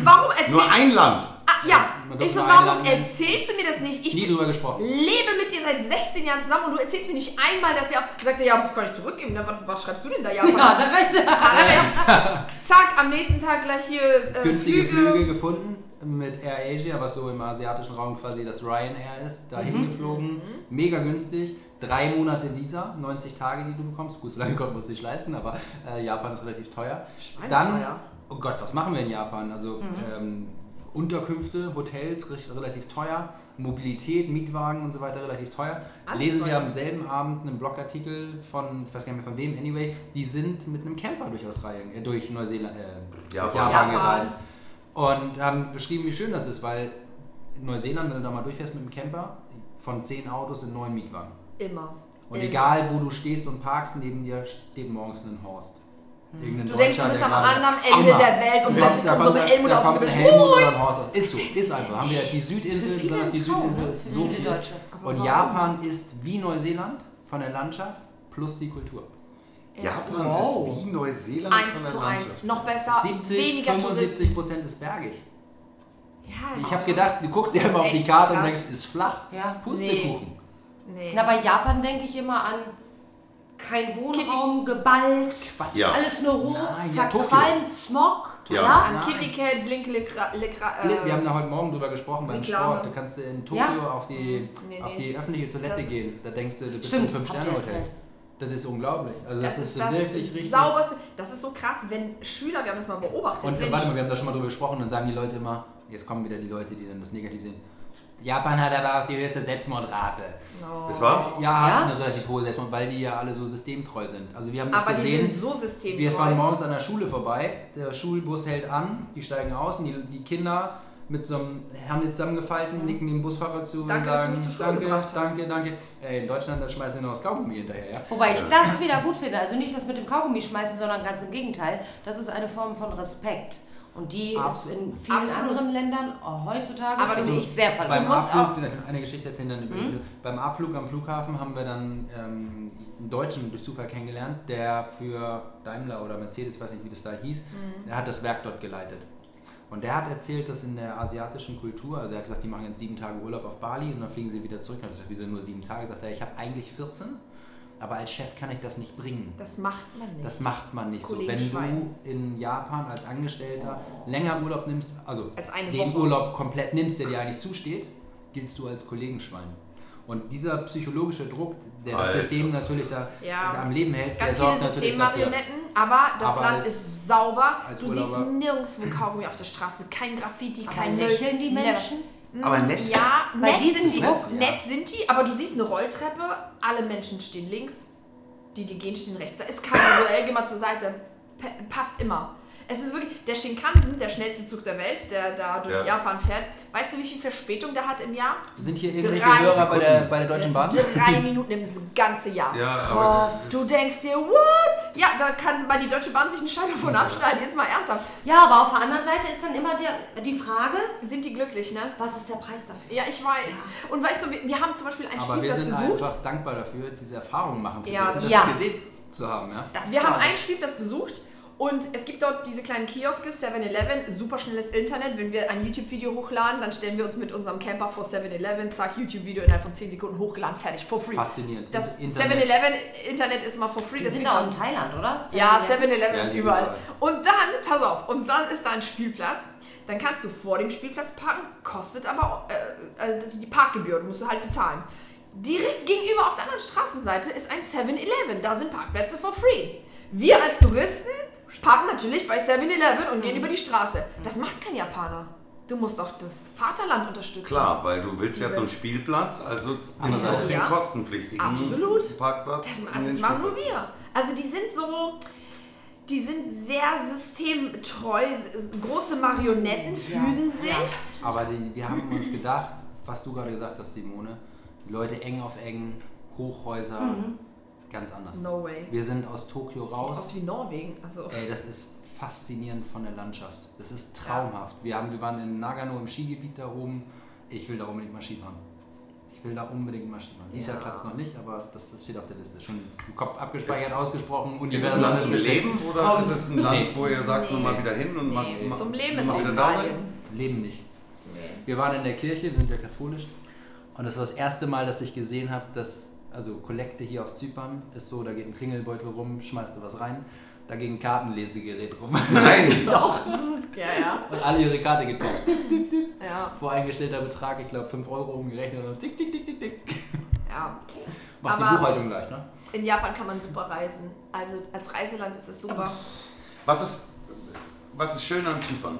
warum erzählst Nur ein Land. Ah, ja, ich so, warum erzählst du mir das nicht? Ich Nie drüber gesprochen. lebe mit dir seit 16 Jahren zusammen und du erzählst mir nicht einmal, dass ja. Sagt er, ja, kann ich zurückgeben. Na, was, was schreibst du denn da? Ja, Ja, da recht. Zack, am nächsten Tag gleich hier äh, günstige Flüge. Flüge. gefunden mit Air Asia, was so im asiatischen Raum quasi das Ryanair ist, dahin Mhm. geflogen. Mega günstig. Drei Monate Visa, 90 Tage, die du bekommst. Gut, so lange konnten wir es nicht leisten, aber äh, Japan ist relativ teuer. Dann, Schweineteuer. Oh Gott, was machen wir in Japan? Also ähm, Unterkünfte, Hotels recht- relativ teuer, Mobilität, Mietwagen und so weiter relativ teuer. Alles Lesen wir teuer. am selben Abend einen Blogartikel von, ich weiß gar nicht mehr von wem, anyway, die sind mit einem Camper durch Australien, äh, durch Neuseeland, äh, Japan. Japan, Japan. gereist. Und haben beschrieben, wie schön das ist, weil in Neuseeland, wenn du da mal durchfährst mit dem Camper, von zehn Autos sind neun Mietwagen. Immer. Und Immer. egal, wo du stehst und parkst, neben dir steht morgens ein Horst. Irgendein Du denkst, du bist am anderen Ende Immer. der Welt und plötzlich kommt so da ein Helmut da aus dem Gebüsch. Helmut Moin! oder ein Horst aus. Ist so, ist einfach. Haben wir die Südinsel, viele besonders die Südinsel ne? ist so Viele viel. Und? Japan ist wie Neuseeland von der Landschaft plus die Kultur. Japan Wow. ist wie Neuseeland von Eins der zu Landschaft. eins. Noch besser, 70, weniger Touristen. 75 Prozent ist bergig. Ja, Ich habe gedacht, du guckst dir einfach auf die Karte und krass. denkst, ist flach. Ja. Pustekuchen. Nee. Na, bei Japan denke ich immer an kein Wohnraum, geballt, Quatsch. Ja. alles nur hoch, Nein, ja, verqualmt, Smog. Ja. An Nein. Kitty Cat, Blink, Lekra, Lekra, äh, Wir haben da heute Morgen drüber gesprochen beim Reklame. Sport. Du kannst in Tokio Ja. auf, die, Nee, auf nee. die öffentliche Toilette Das gehen. Da denkst du, du bist Stimmt, im Fünf-Sterne-Hotel. Das ist unglaublich. Also das, das ist das wirklich richtig. sauberste. Das ist so krass, wenn Schüler, wir haben das mal beobachtet, Und wenn warte mal, wir haben da schon mal drüber gesprochen und sagen die Leute immer, jetzt kommen wieder die Leute, die dann das Negativ sehen. Japan hat aber auch die höchste Selbstmordrate. Oh. Es war? Ja, hat Ja? eine relativ hohe Selbstmord, weil die ja alle so systemtreu sind. Also wir haben das Aber die gesehen. sind so systemtreu. Wir fahren morgens an der Schule vorbei, der Schulbus hält an, die steigen aus und die, die Kinder mit so einem Hände zusammengefalten, nicken dem Busfahrer zu Mhm. Danke, und dass du sagen, mich zur Schule danke, danke, danke. Ey, in Deutschland, da schmeißen wir noch das Kaugummi hinterher, ja? Wobei ich das wieder gut finde. Also nicht das mit dem Kaugummi schmeißen, sondern ganz im Gegenteil. Das ist eine Form von Respekt. Und die Abs- ist in vielen Absolut. anderen Ländern oh, heutzutage, Aber finde ich, sehr Beim verloren. musst Abflug, auch- vielleicht eine Geschichte erzählen dann über Mhm. Beim Abflug am Flughafen haben wir dann ähm, einen Deutschen durch Zufall kennengelernt, der für Daimler oder Mercedes, weiß nicht wie das da hieß, Mhm. der hat das Werk dort geleitet. Und der hat erzählt, dass in der asiatischen Kultur, also er hat gesagt, die machen jetzt sieben Tage Urlaub auf Bali und dann fliegen sie wieder zurück. Und ich habe gesagt, wieso nur sieben Tage? Sagt er, ich habe eigentlich 14, aber als Chef kann ich das nicht bringen. Das macht man nicht. Das macht man nicht so. Wenn du in Japan als Angestellter länger Urlaub nimmst, also Als eine den Woche. Urlaub komplett nimmst, der dir eigentlich zusteht, giltst du als Kollegenschwein. Und dieser psychologische Druck, der das Alter. System natürlich da, Ja. da am Leben hält, der Ganz sorgt viele natürlich dafür. Systemmarionetten, aber das Aber Land als- ist sauber. Du siehst Urlauber- nirgendwo Kaugummi auf der Straße, kein Graffiti, Aber kein Müll. lächeln die Never. Aber nett. Ja, Bei nett sind, die, Druck, ja. nett sind die, aber du siehst eine Rolltreppe, alle Menschen stehen links, die, die gehen, stehen rechts. Da ist keiner so, ey, geh mal zur Seite. Pa passt immer. Es ist wirklich, der Shinkansen, der schnellste Zug der Welt, der da durch Ja. Japan fährt. Weißt du, wie viel Verspätung der hat im Jahr? Sind hier irgendwelche Drei Hörer bei der, bei der Deutschen Bahn? Drei Minuten im ganzen Jahr. Ja, aber das ist- du denkst dir, what? Ja, da kann bei die Deutsche Bahn sich eine Scheibe von abschneiden. Jetzt mal ernsthaft. Ja, aber auf der anderen Seite ist dann immer der, die Frage, Sind die glücklich, ne? was ist der Preis dafür? Ja, ich weiß. Und weißt du, wir, wir haben zum Beispiel einen Aber wir Spielplatz sind besucht. einfach dankbar dafür, diese Erfahrung machen zu Ja, dürfen, das das Ja. gesehen zu haben. Ja? Das Wir haben einen Spielplatz besucht und es gibt dort diese kleinen Kioske, 7-Eleven, super schnelles Internet. Wenn wir ein YouTube-Video hochladen, dann stellen wir uns mit unserem Camper vor 7-Eleven, zack, YouTube-Video innerhalb von 10 Sekunden hochgeladen, fertig, for free. Faszinierend. Das Internet. 7-Eleven-Internet ist immer for free. Die deswegen sind auch in Thailand, oder? Ja, 7-Eleven. 7-Eleven Ja, ist überall. überall. Und dann, pass auf, und dann ist da ein Spielplatz. Dann kannst du vor dem Spielplatz parken, kostet aber äh, äh, das die Parkgebühr, musst du halt bezahlen. Direkt gegenüber auf der anderen Straßenseite ist ein 7-Eleven, da sind Parkplätze for free. Wir als Touristen parken natürlich bei 7-Eleven und Mhm. gehen über die Straße. Das macht kein Japaner. Du musst doch das Vaterland unterstützen. Klar, weil du willst ja zum Spielplatz, also nimmst auch den Ja. kostenpflichtigen Absolut. Parkplatz. Das, das machen nur wir. Also die sind so, die sind sehr systemtreu, große Marionetten fügen sich. Aber die, wir haben uns gedacht, was du gerade gesagt hast, Simone, die Leute eng auf eng, Hochhäuser, ganz anders. No way. Wir sind aus Tokio Sieht raus. aus wie Norwegen. Also, Ey, das ist faszinierend von der Landschaft. Das ist traumhaft. Wir, haben, wir waren in Nagano im Skigebiet da oben. Ich will da unbedingt mal Skifahren. Ich will da unbedingt mal Ski machen. Dieses Jahr Ja. klappt es noch nicht, aber das, das steht auf der Liste. Schon im Kopf abgespeichert, ausgesprochen. Ist es ein Land zum. Leben oder ist es ein Land, wo ihr sagt, nur Nee. mal wieder hin und mal, Nee, mal zum Leben mal ist wieder da sein? Leben nicht. Nee. Wir waren in der Kirche, wir sind ja katholisch. Und das war das erste Mal, dass ich gesehen habe, dass, also Kollekte hier auf Zypern ist so, da geht ein Klingelbeutel rum, schmeißt du was rein. Da geht ein Kartenlesegerät rum. Nein! Doch. Ja, ja. Und alle ihre Karte getippt. Ja, Voreingestellter Betrag, ich glaube 5 Euro umgerechnet und tick, tick, tick, tick, tick. ja. Macht Aber- die Buchhaltung leicht, ne? In Japan kann man super reisen. Also als Reiseland ist es super. Was ist, was ist schön an Zypern?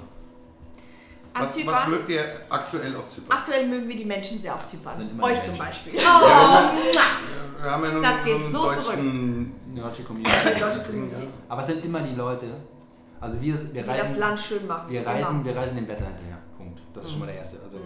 Was, was mögt ihr aktuell auf Zypern? aktuell mögen wir die Menschen sehr auf Zypern. Euch zum. Beispiel. Oh, Wir haben ja nun Das geht so deutschen Die deutsche Community. deutsche Community, Aber es sind immer die Leute. Also wir, wir die das reisen. Land schön machen. Wir Immer. reisen, wir reisen dem Wetter hinterher. Das ist schon Mhm. mal der erste. Also,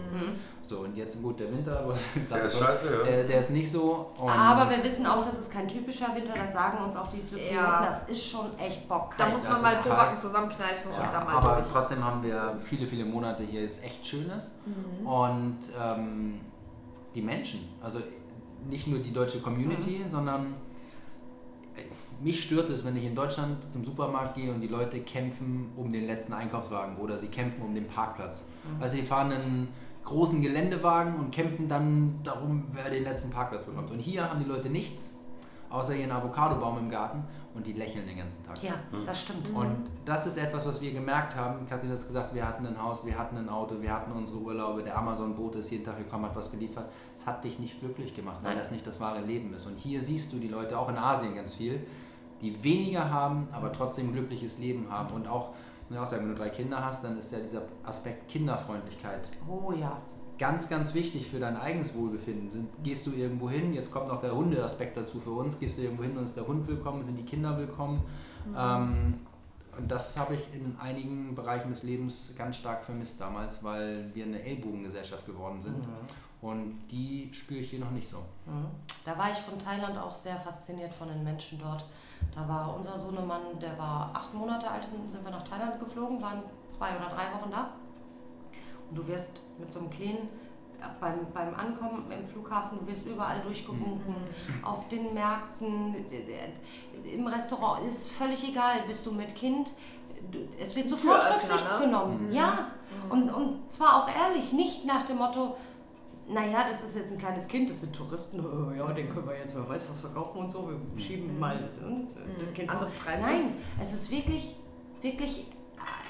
So, und jetzt gut, der Winter. Der ist scheiße, ja. Der, der ist nicht so. Und Aber wir wissen auch, das ist kein typischer Winter, das sagen uns auch die Piloten, Ja. das ist schon echt Da bockkalt. muss das man mal Probacken zusammenkneifen und ja, da mal aber durch. trotzdem haben wir viele, viele Monate hier, ist echt Schönes. Mhm. Und ähm, die Menschen, also nicht nur die deutsche Community, Mhm. sondern mich stört es, wenn ich in Deutschland zum Supermarkt gehe und die Leute kämpfen um den letzten Einkaufswagen oder sie kämpfen um den Parkplatz. Mhm. Also sie fahren einen großen Geländewagen und kämpfen dann darum, wer den letzten Parkplatz bekommt. Und hier haben die Leute nichts, außer ihren Avocadobaum im Garten und die lächeln den ganzen Tag. Ja, das stimmt. Und das ist etwas, was wir gemerkt haben. Katrin hat es gesagt, wir hatten ein Haus, wir hatten ein Auto, wir hatten unsere Urlaube, der Amazon-Boot ist jeden Tag gekommen, hat was geliefert. Es hat dich nicht glücklich gemacht, weil Nein. das nicht das wahre Leben ist. Und hier siehst du die Leute, auch in Asien ganz viel, die weniger haben, aber trotzdem ein glückliches Leben haben. Und auch, muss ich auch sagen, wenn du drei Kinder hast, dann ist ja dieser Aspekt Kinderfreundlichkeit Oh ja. ganz, ganz wichtig für dein eigenes Wohlbefinden. Gehst du irgendwo hin, jetzt kommt noch der Hundeaspekt dazu für uns, gehst du irgendwo hin und ist der Hund willkommen, sind die Kinder willkommen. Ähm, und das habe ich in einigen Bereichen des Lebens ganz stark vermisst damals, weil wir eine Ellbogengesellschaft geworden sind. Und die spüre ich hier noch nicht so. Mhm. Da war ich von Thailand auch sehr fasziniert von den Menschen dort. Da war unser Sohnemann, der war acht Monate alt, sind wir nach Thailand geflogen, waren zwei oder drei Wochen da. Und du wirst mit so einem kleinen, äh, beim, beim Ankommen im Flughafen, du wirst überall durchgewunken, auf den Märkten, im Restaurant, ist völlig egal, bist du mit Kind, es wird sofort Rücksicht ne? genommen. Ja, und, und zwar auch ehrlich, nicht nach dem Motto, naja, das ist jetzt ein kleines Kind, das sind Touristen, oh, ja, den können wir jetzt, wer weiß, was verkaufen und so, wir schieben mal hm, das Kind Andere. Preise. Nein, es ist wirklich, wirklich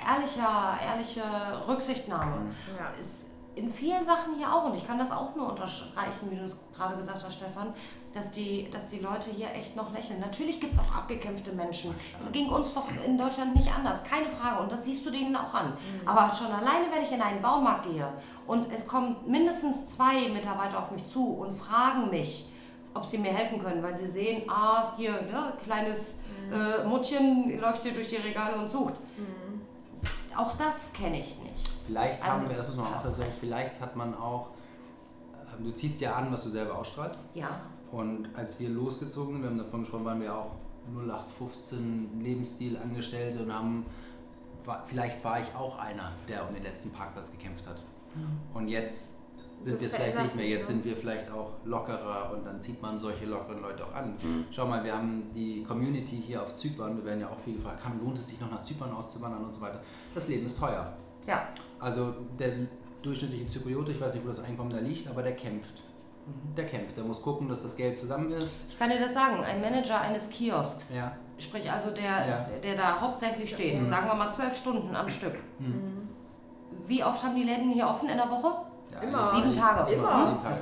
ehrlicher, ehrliche Rücksichtnahme. Ja. Ist in vielen Sachen hier auch, und ich kann das auch nur unterstreichen, wie du es gerade gesagt hast, Stefan, dass die, dass die Leute hier echt noch lächeln. Natürlich gibt es auch abgekämpfte Menschen. Ging uns doch in Deutschland nicht anders, keine Frage. Und das siehst du denen auch an. Aber schon alleine, wenn ich in einen Baumarkt gehe und es kommen mindestens zwei Mitarbeiter auf mich zu und fragen mich, ob sie mir helfen können, weil sie sehen, ah, hier, ne, kleines äh, Muttchen läuft hier durch die Regale und sucht. Auch das kenne ich. Vielleicht Also, haben wir, das muss man auch sagen, vielleicht hat man auch, ähm, du ziehst ja an, was du selber ausstrahlst. Ja. Und als wir losgezogen sind, wir haben davon gesprochen, waren wir auch 0815 Lebensstil Angestellte und haben, war, vielleicht war ich auch einer, der um den letzten Parkplatz gekämpft hat. Und jetzt sind Das wir es vielleicht nicht mehr, jetzt ne? sind wir vielleicht auch lockerer und dann zieht man solche lockeren Leute auch an. Schau mal, wir haben die Community hier auf Zypern, wir werden ja auch viel gefragt, kann, lohnt es sich noch nach Zypern auszuwandern und so weiter. Das Leben ist teuer. Ja. Also der durchschnittliche Zypriote, ich weiß nicht, wo das Einkommen da liegt, aber der kämpft. Der kämpft, der muss gucken, dass das Geld zusammen ist. Ich kann dir das sagen, ein Manager eines Kiosks, Ja. sprich also der, Ja. der da hauptsächlich steht, sagen wir mal zwölf Stunden am Stück. Wie oft haben die Läden hier offen in der Woche? ja Immer. Sieben Tage. Immer. Sieben Tage.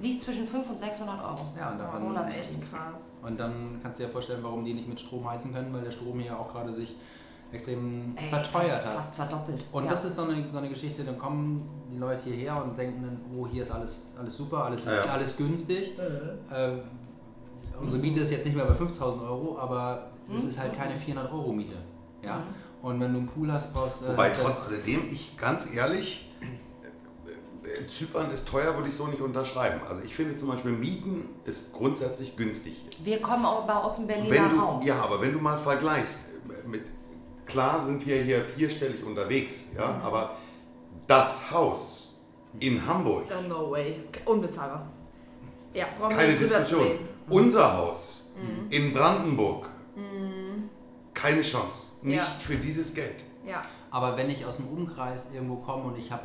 Liegt zwischen 500 und 600 Euro. Ja, und, Oh, davon, das ist echt krass. und dann kannst du dir vorstellen, warum die nicht mit Strom heizen können, weil der Strom hier auch gerade sich extrem Ey, verteuert hat. Fast verdoppelt. Und ja. das ist so eine, so eine Geschichte, dann kommen die Leute hierher und denken dann, oh, hier ist alles, alles super, alles, Ja, alles günstig. Äh, unsere Miete ist jetzt nicht mehr bei 5000 Euro, aber es ist halt keine 400 Euro Miete. Ja? Und wenn du einen Pool hast, brauchst äh, Wobei trotz alledem, ich ganz ehrlich, äh, Zypern ist teuer, würde ich so nicht unterschreiben. Also ich finde zum Beispiel Mieten ist grundsätzlich günstig. Wir kommen auch aber aus dem Berliner Wenn du, Raum. ja, aber wenn du mal vergleichst, äh, mit, klar sind wir hier vierstellig unterwegs, ja, aber das Haus in Hamburg, No way. Unbezahlbar. Ja, brauchen wir Keine Diskussion. reden. Unser Haus Mhm. in Brandenburg. Keine Chance. Nicht Ja. für dieses Geld. Ja. Aber wenn ich aus dem Umkreis irgendwo komme und ich habe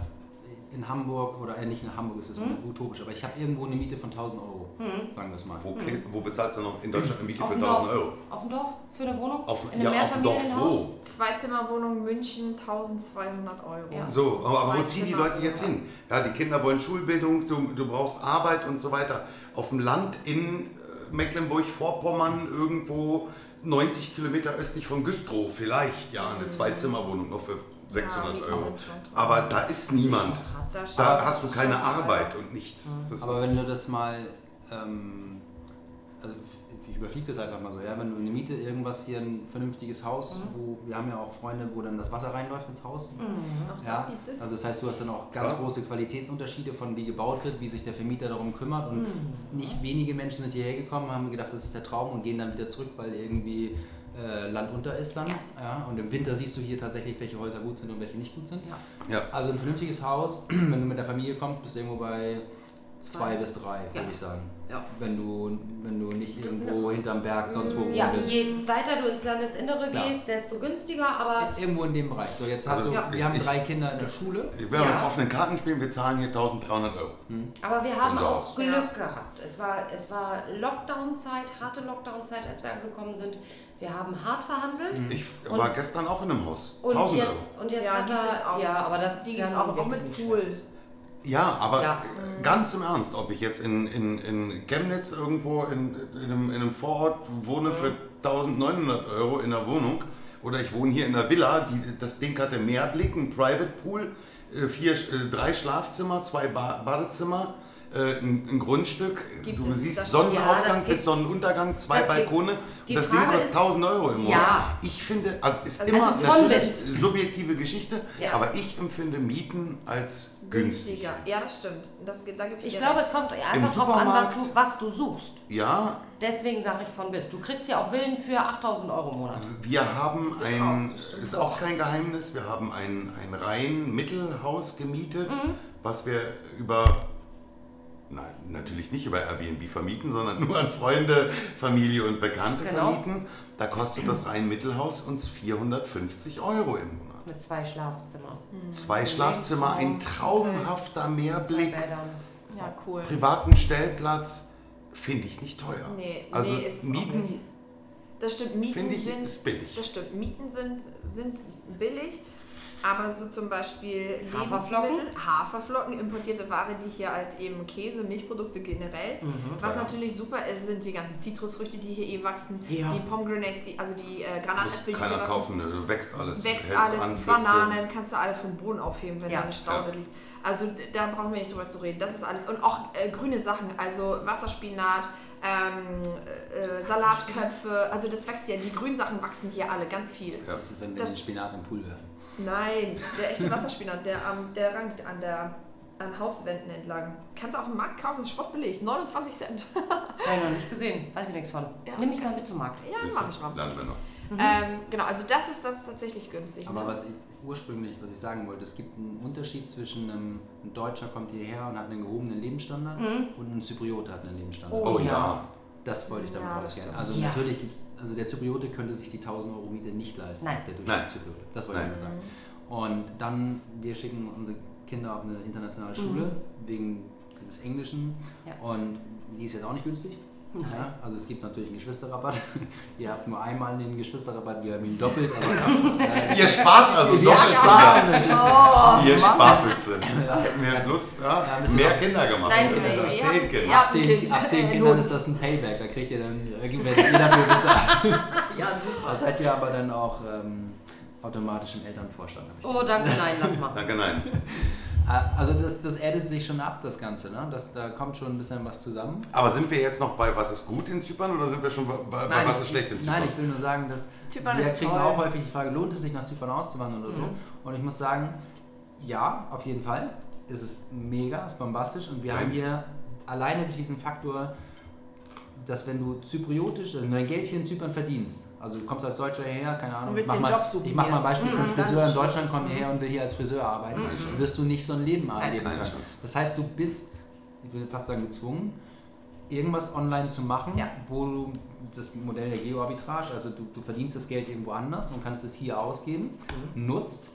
in Hamburg, oder äh, nicht in Hamburg, ist das utopisch, aber ich habe irgendwo eine Miete von 1000 Euro, sagen wir es mal. Wo, wo bezahlst du noch in Deutschland eine Miete Auf für dem 1000 Dorf. Euro? Auf dem Dorf? Für eine Wohnung? Auf, In einem ja, auf dem Dorf wo? Zweizimmerwohnung München, 1200 Euro. Ja. So, aber, aber wo ziehen die. Leute jetzt hin? Ja, die Kinder wollen Schulbildung, du, du brauchst Arbeit und so weiter. Auf dem Land in äh, Mecklenburg-Vorpommern irgendwo 90 Kilometer östlich von Güstrow vielleicht, ja, eine Zweizimmerwohnung noch für 600 die Euro. Aber da ist niemand. Krass. Da hast du keine. Arbeit und nichts. Das Aber wenn du das mal, ähm, also ich überfliege das einfach mal so, ja, wenn du eine Miete irgendwas hier ein vernünftiges Haus, wo wir haben ja auch Freunde, wo dann das Wasser reinläuft ins Haus. Auch Ja, das gibt es. also das heißt, du hast dann auch ganz Ja. große Qualitätsunterschiede von wie gebaut wird, wie sich der Vermieter darum kümmert und nicht wenige Menschen sind hierher gekommen, haben gedacht, das ist der Traum und gehen dann wieder zurück, weil irgendwie äh, Land unter ist dann. Ja. Ja, und im Winter siehst du hier tatsächlich, welche Häuser gut sind und welche nicht gut sind. Ja. ja. Also ein vernünftiges Haus, wenn du mit der Familie kommst, bist du irgendwo bei zwei bis drei, Ja. würde ich sagen. Ja. Wenn du, wenn du nicht irgendwo hinterm Berg sonst wo Ja, bist. je weiter du ins Landesinnere gehst, desto günstiger, aber Irgendwo in dem Bereich. So, jetzt hast Also, du, wir haben ich- drei Kinder in der Schule. Ja. Ja. mit offenen Karten spielen, wir zahlen hier 1300 Euro. Aber wir haben auch Haus. Glück Ja. gehabt. Es war, es war Lockdown-Zeit, harte Lockdown-Zeit, als wir angekommen sind. Wir haben hart verhandelt. Ich Und- war gestern auch in einem Haus. Und 1000 Euro. jetzt, und jetzt Ja, hat gibt er, ja, aber das Die ist gibt es ja auch, auch mit Pool. Ja, aber Ja. ganz im Ernst, ob ich jetzt in, in, in Chemnitz irgendwo in, in, einem, in einem Vorort wohne für 1900 Euro in der Wohnung oder ich wohne hier in der Villa, die, das Ding hatte Meerblick, ein Private Pool, äh, vier, äh, drei Schlafzimmer, zwei ba Badezimmer, äh, ein, ein Grundstück, Gibt du es, siehst Sonnenaufgang ja, bis. Sonnenuntergang, zwei. Balkone und das Ding Frage kostet ist- 1000 Euro im Monat. Ja. Ich finde, also ist Also immer natürlich bis. subjektive Geschichte, Ja. aber ich empfinde Mieten als günstig. Günstiger. Ja, das stimmt. Das, da gibt Ich glaube, recht. es kommt einfach darauf an, was du, was du suchst. Ja, Deswegen sage ich von bis. Du kriegst ja auch Villen für 8000 Euro im Monat. Wir haben Das ein, auch, ist auch kein Geheimnis, wir haben ein, ein rein Mittelhaus gemietet, Mhm. was wir über, natürlich nicht über Airbnb vermieten, sondern nur an Freunde, Familie und Bekannte Genau. vermieten. Da kostet das rein Mittelhaus uns 450 Euro im Monat. Mit zwei Schlafzimmern. Zwei Schlafzimmer, ein traumhafter Bädern. Ja, cool. privaten Stellplatz, finde ich nicht teuer. Nee, also nee, ist Mieten nicht. Das stimmt, Mieten ich sind. ist billig. Das stimmt, Mieten sind, sind billig, aber so zum Beispiel Haferflocken? Lebensmittel, Haferflocken, importierte Ware, die hier halt eben Käse, Milchprodukte generell. Was Ja. natürlich super ist, sind die ganzen Zitrusfrüchte, die hier eh wachsen, Ja. die Pomegranates, die, also die äh, Granatäpfel, keiner kaufen, ne? wächst alles. Wächst alles, an, Bananen, kannst du alle vom Boden aufheben, wenn Ja. da eine Staude Ja. liegt. Also da brauchen wir nicht drüber zu reden. Das ist alles. Und auch äh, grüne Sachen, also Wasserspinat, ähm, äh, Salatköpfe, also das wächst ja, die grünen Sachen wachsen hier alle, ganz viel. Ja. Das ist, wenn wir Das- den Spinat im Pool werfen. Nein, der echte Wasserspinat, der, am der rankt an der an Hauswänden entlang. Kannst du auf dem Markt kaufen, ist spottbillig, 29 Cent. Ich noch nicht gesehen. Weiß ich nichts von. Ja. Nimm mich mal mit zum Markt. Ja, mach ich mal. Lernen wir noch. Ähm, genau, also das ist das tatsächlich günstig. Aber ne? was ich ursprünglich, was ich sagen wollte, es gibt einen Unterschied zwischen einem ein Deutscher kommt hierher und hat einen gehobenen Lebensstandard und ein Zypriot hat einen Lebensstandard. Oh, Oh ja. Das wollte ich damit Ja, stimmt. Also Ja. natürlich gibt es, also der Zypriote könnte sich die 1000 Euro Miete nicht leisten. Nein. Der. Durchschnittszypriote. Das wollte ich Nein. damit sagen. Und dann, wir schicken unsere Kinder auf eine internationale Schule wegen des Englischen Ja. und die ist jetzt auch nicht günstig. Ja, also es gibt natürlich einen Geschwisterrabatt. Ihr habt nur einmal den Geschwisterrabatt, wir haben ihn doppelt. Aber, äh, Ihr spart also Ja, doppelt ja. sogar. das ist, Ihr Sparfüchse. Hätten wir Lust, ja, Ja, mehr Kinder gemacht. Nein, Wir nee, ja. zehn Kinder. Ja. ab zehn, ab zehn Kindern ist das ein Payback. Da kriegt ihr dann, äh, werdet ihr dafür bezahlt. Ja, super. Da seid ihr aber dann auch ähm, automatisch im Elternvorstand. Oh, danke, nein, lass mal. Danke, nein. Äh, Also das, das addet sich schon ab, das Ganze. Ne? Das, da kommt schon ein bisschen was zusammen. Aber sind wir jetzt noch bei was ist gut in Zypern oder sind wir schon bei, bei bei was ist ich, schlecht in Zypern? Nein, ich will nur sagen, dass Zypern wir ist kriegen toll. auch häufig die Frage, lohnt es sich nach Zypern auszuwandern oder so? Mhm. Und ich muss sagen, ja, auf jeden Fall. Es ist mega, es ist bombastisch und wir Ja. haben hier alleine durch diesen Faktor, dass wenn du zypriotisch, wenn du dein Geld hier in Zypern verdienst, also du kommst als Deutscher hierher, keine Ahnung, ich mach mal, ich mach mal ein. Beispiel, ich bin Mhm, Friseur in Deutschland, komme hierher und will hier als Friseur arbeiten, wirst du nicht so ein Leben erleben können. Das heißt, du bist, ich will fast sagen gezwungen, irgendwas online zu machen, Ja. wo du das Modell der Geo-Arbitrage, also du, du verdienst das Geld irgendwo anders und kannst es hier ausgeben, nutzt.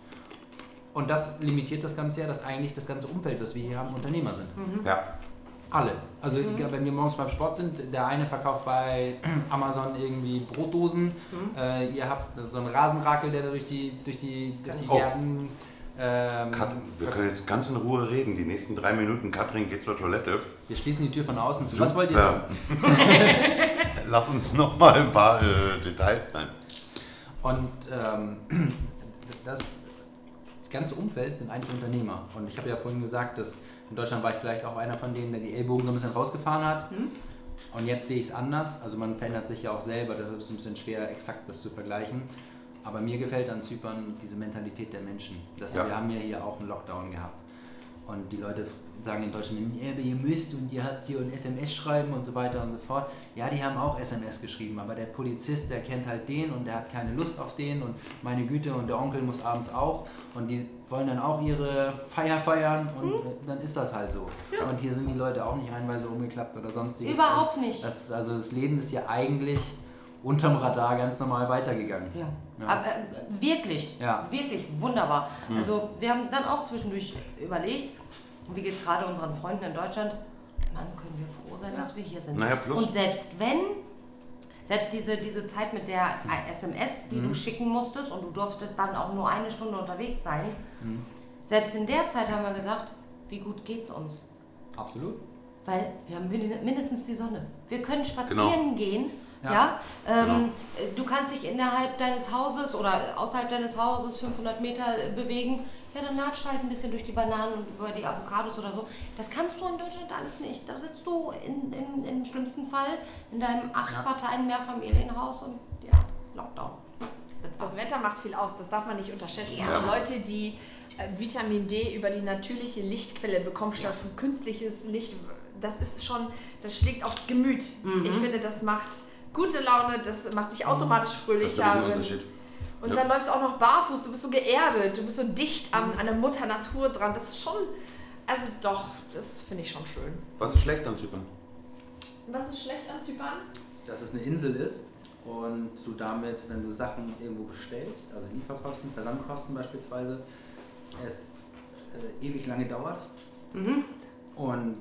Und das limitiert das Ganze ja, dass eigentlich das ganze Umfeld, was wir hier haben, Unternehmer sind. Ja. Alle. Also egal, wenn wir morgens beim Sport sind, der eine verkauft bei Amazon irgendwie Brotdosen, äh, ihr habt so einen Rasenrakel, der da durch die, durch die, durch die Oh. Gärten... Ähm, Kat wir können jetzt ganz in Ruhe reden. Die nächsten drei Minuten, Katrin geht zur Toilette. wir schließen die Tür von außen zu. Was wollt ihr Super. wissen? Lass uns noch mal ein paar äh, Details nennen. Und ähm, das, das ganze Umfeld sind eigentlich Unternehmer. Und ich habe ja vorhin gesagt, dass in Deutschland war ich vielleicht auch einer von denen, der die Ellbogen so ein bisschen rausgefahren hat. Und jetzt sehe ich es anders. Also man verändert sich ja auch selber, deshalb ist es ein bisschen schwer, exakt das zu vergleichen. Aber mir gefällt an Zypern diese Mentalität der Menschen. Das, Ja. Wir haben ja hier auch einen Lockdown gehabt. Und die Leute sagen in Deutschland, ihr müsst und ihr habt hier ein SMS schreiben und so weiter und so fort. Ja, die haben auch SMS geschrieben, aber der Polizist, der kennt halt den und der hat keine Lust auf den und meine Güte und der Onkel muss abends auch und die wollen dann auch ihre Feier feiern und äh, dann ist das halt so. Und hier sind die Leute auch nicht einweise umgeklappt oder sonstiges. Überhaupt Und nicht. Das, also das Leben ist ja eigentlich unterm Radar ganz normal weitergegangen. Ja. Ja. Aber, äh, wirklich, Ja. wirklich wunderbar. Also wir haben dann auch zwischendurch überlegt, wie geht es gerade unseren Freunden in Deutschland? Mann, können wir froh sein, dass wir hier sind. Naja, plus- Und selbst wenn, selbst diese, diese Zeit mit der SMS, die du schicken musstest und du durftest dann auch nur eine Stunde unterwegs sein, selbst in der Zeit haben wir gesagt, wie gut geht's uns? Absolut. Weil wir haben min- mindestens die Sonne. Wir können spazieren Genau. gehen. Ja. Ja. Ähm, Du kannst dich innerhalb deines Hauses oder außerhalb deines Hauses 500 Meter bewegen. Ja, dann latscht halt ein bisschen durch die Bananen und über die Avocados oder so. Das kannst du in Deutschland alles nicht. Da sitzt du in, in, im schlimmsten Fall in deinem acht. Parteien Mehrfamilienhaus und ja, Lockdown. Das Wetter macht viel aus, das darf man nicht unterschätzen. Ja. Und Leute, die äh, Vitamin D über die natürliche Lichtquelle bekommen, statt von künstliches Licht, das ist schon, das schlägt aufs Gemüt. Ich finde, das macht gute Laune, das macht dich automatisch Das fröhlich. ist ein Unterschied. Und Ja. dann läufst du auch noch barfuß, du bist so geerdet, du bist so dicht an, an der Mutter Natur dran. Das ist schon, also doch, das finde ich schon schön. Was ist schlecht an Zypern? Was ist schlecht an Zypern? dass es eine Insel ist und du damit, wenn du Sachen irgendwo bestellst, also Lieferkosten, Versandkosten beispielsweise, es äh, ewig lange dauert und,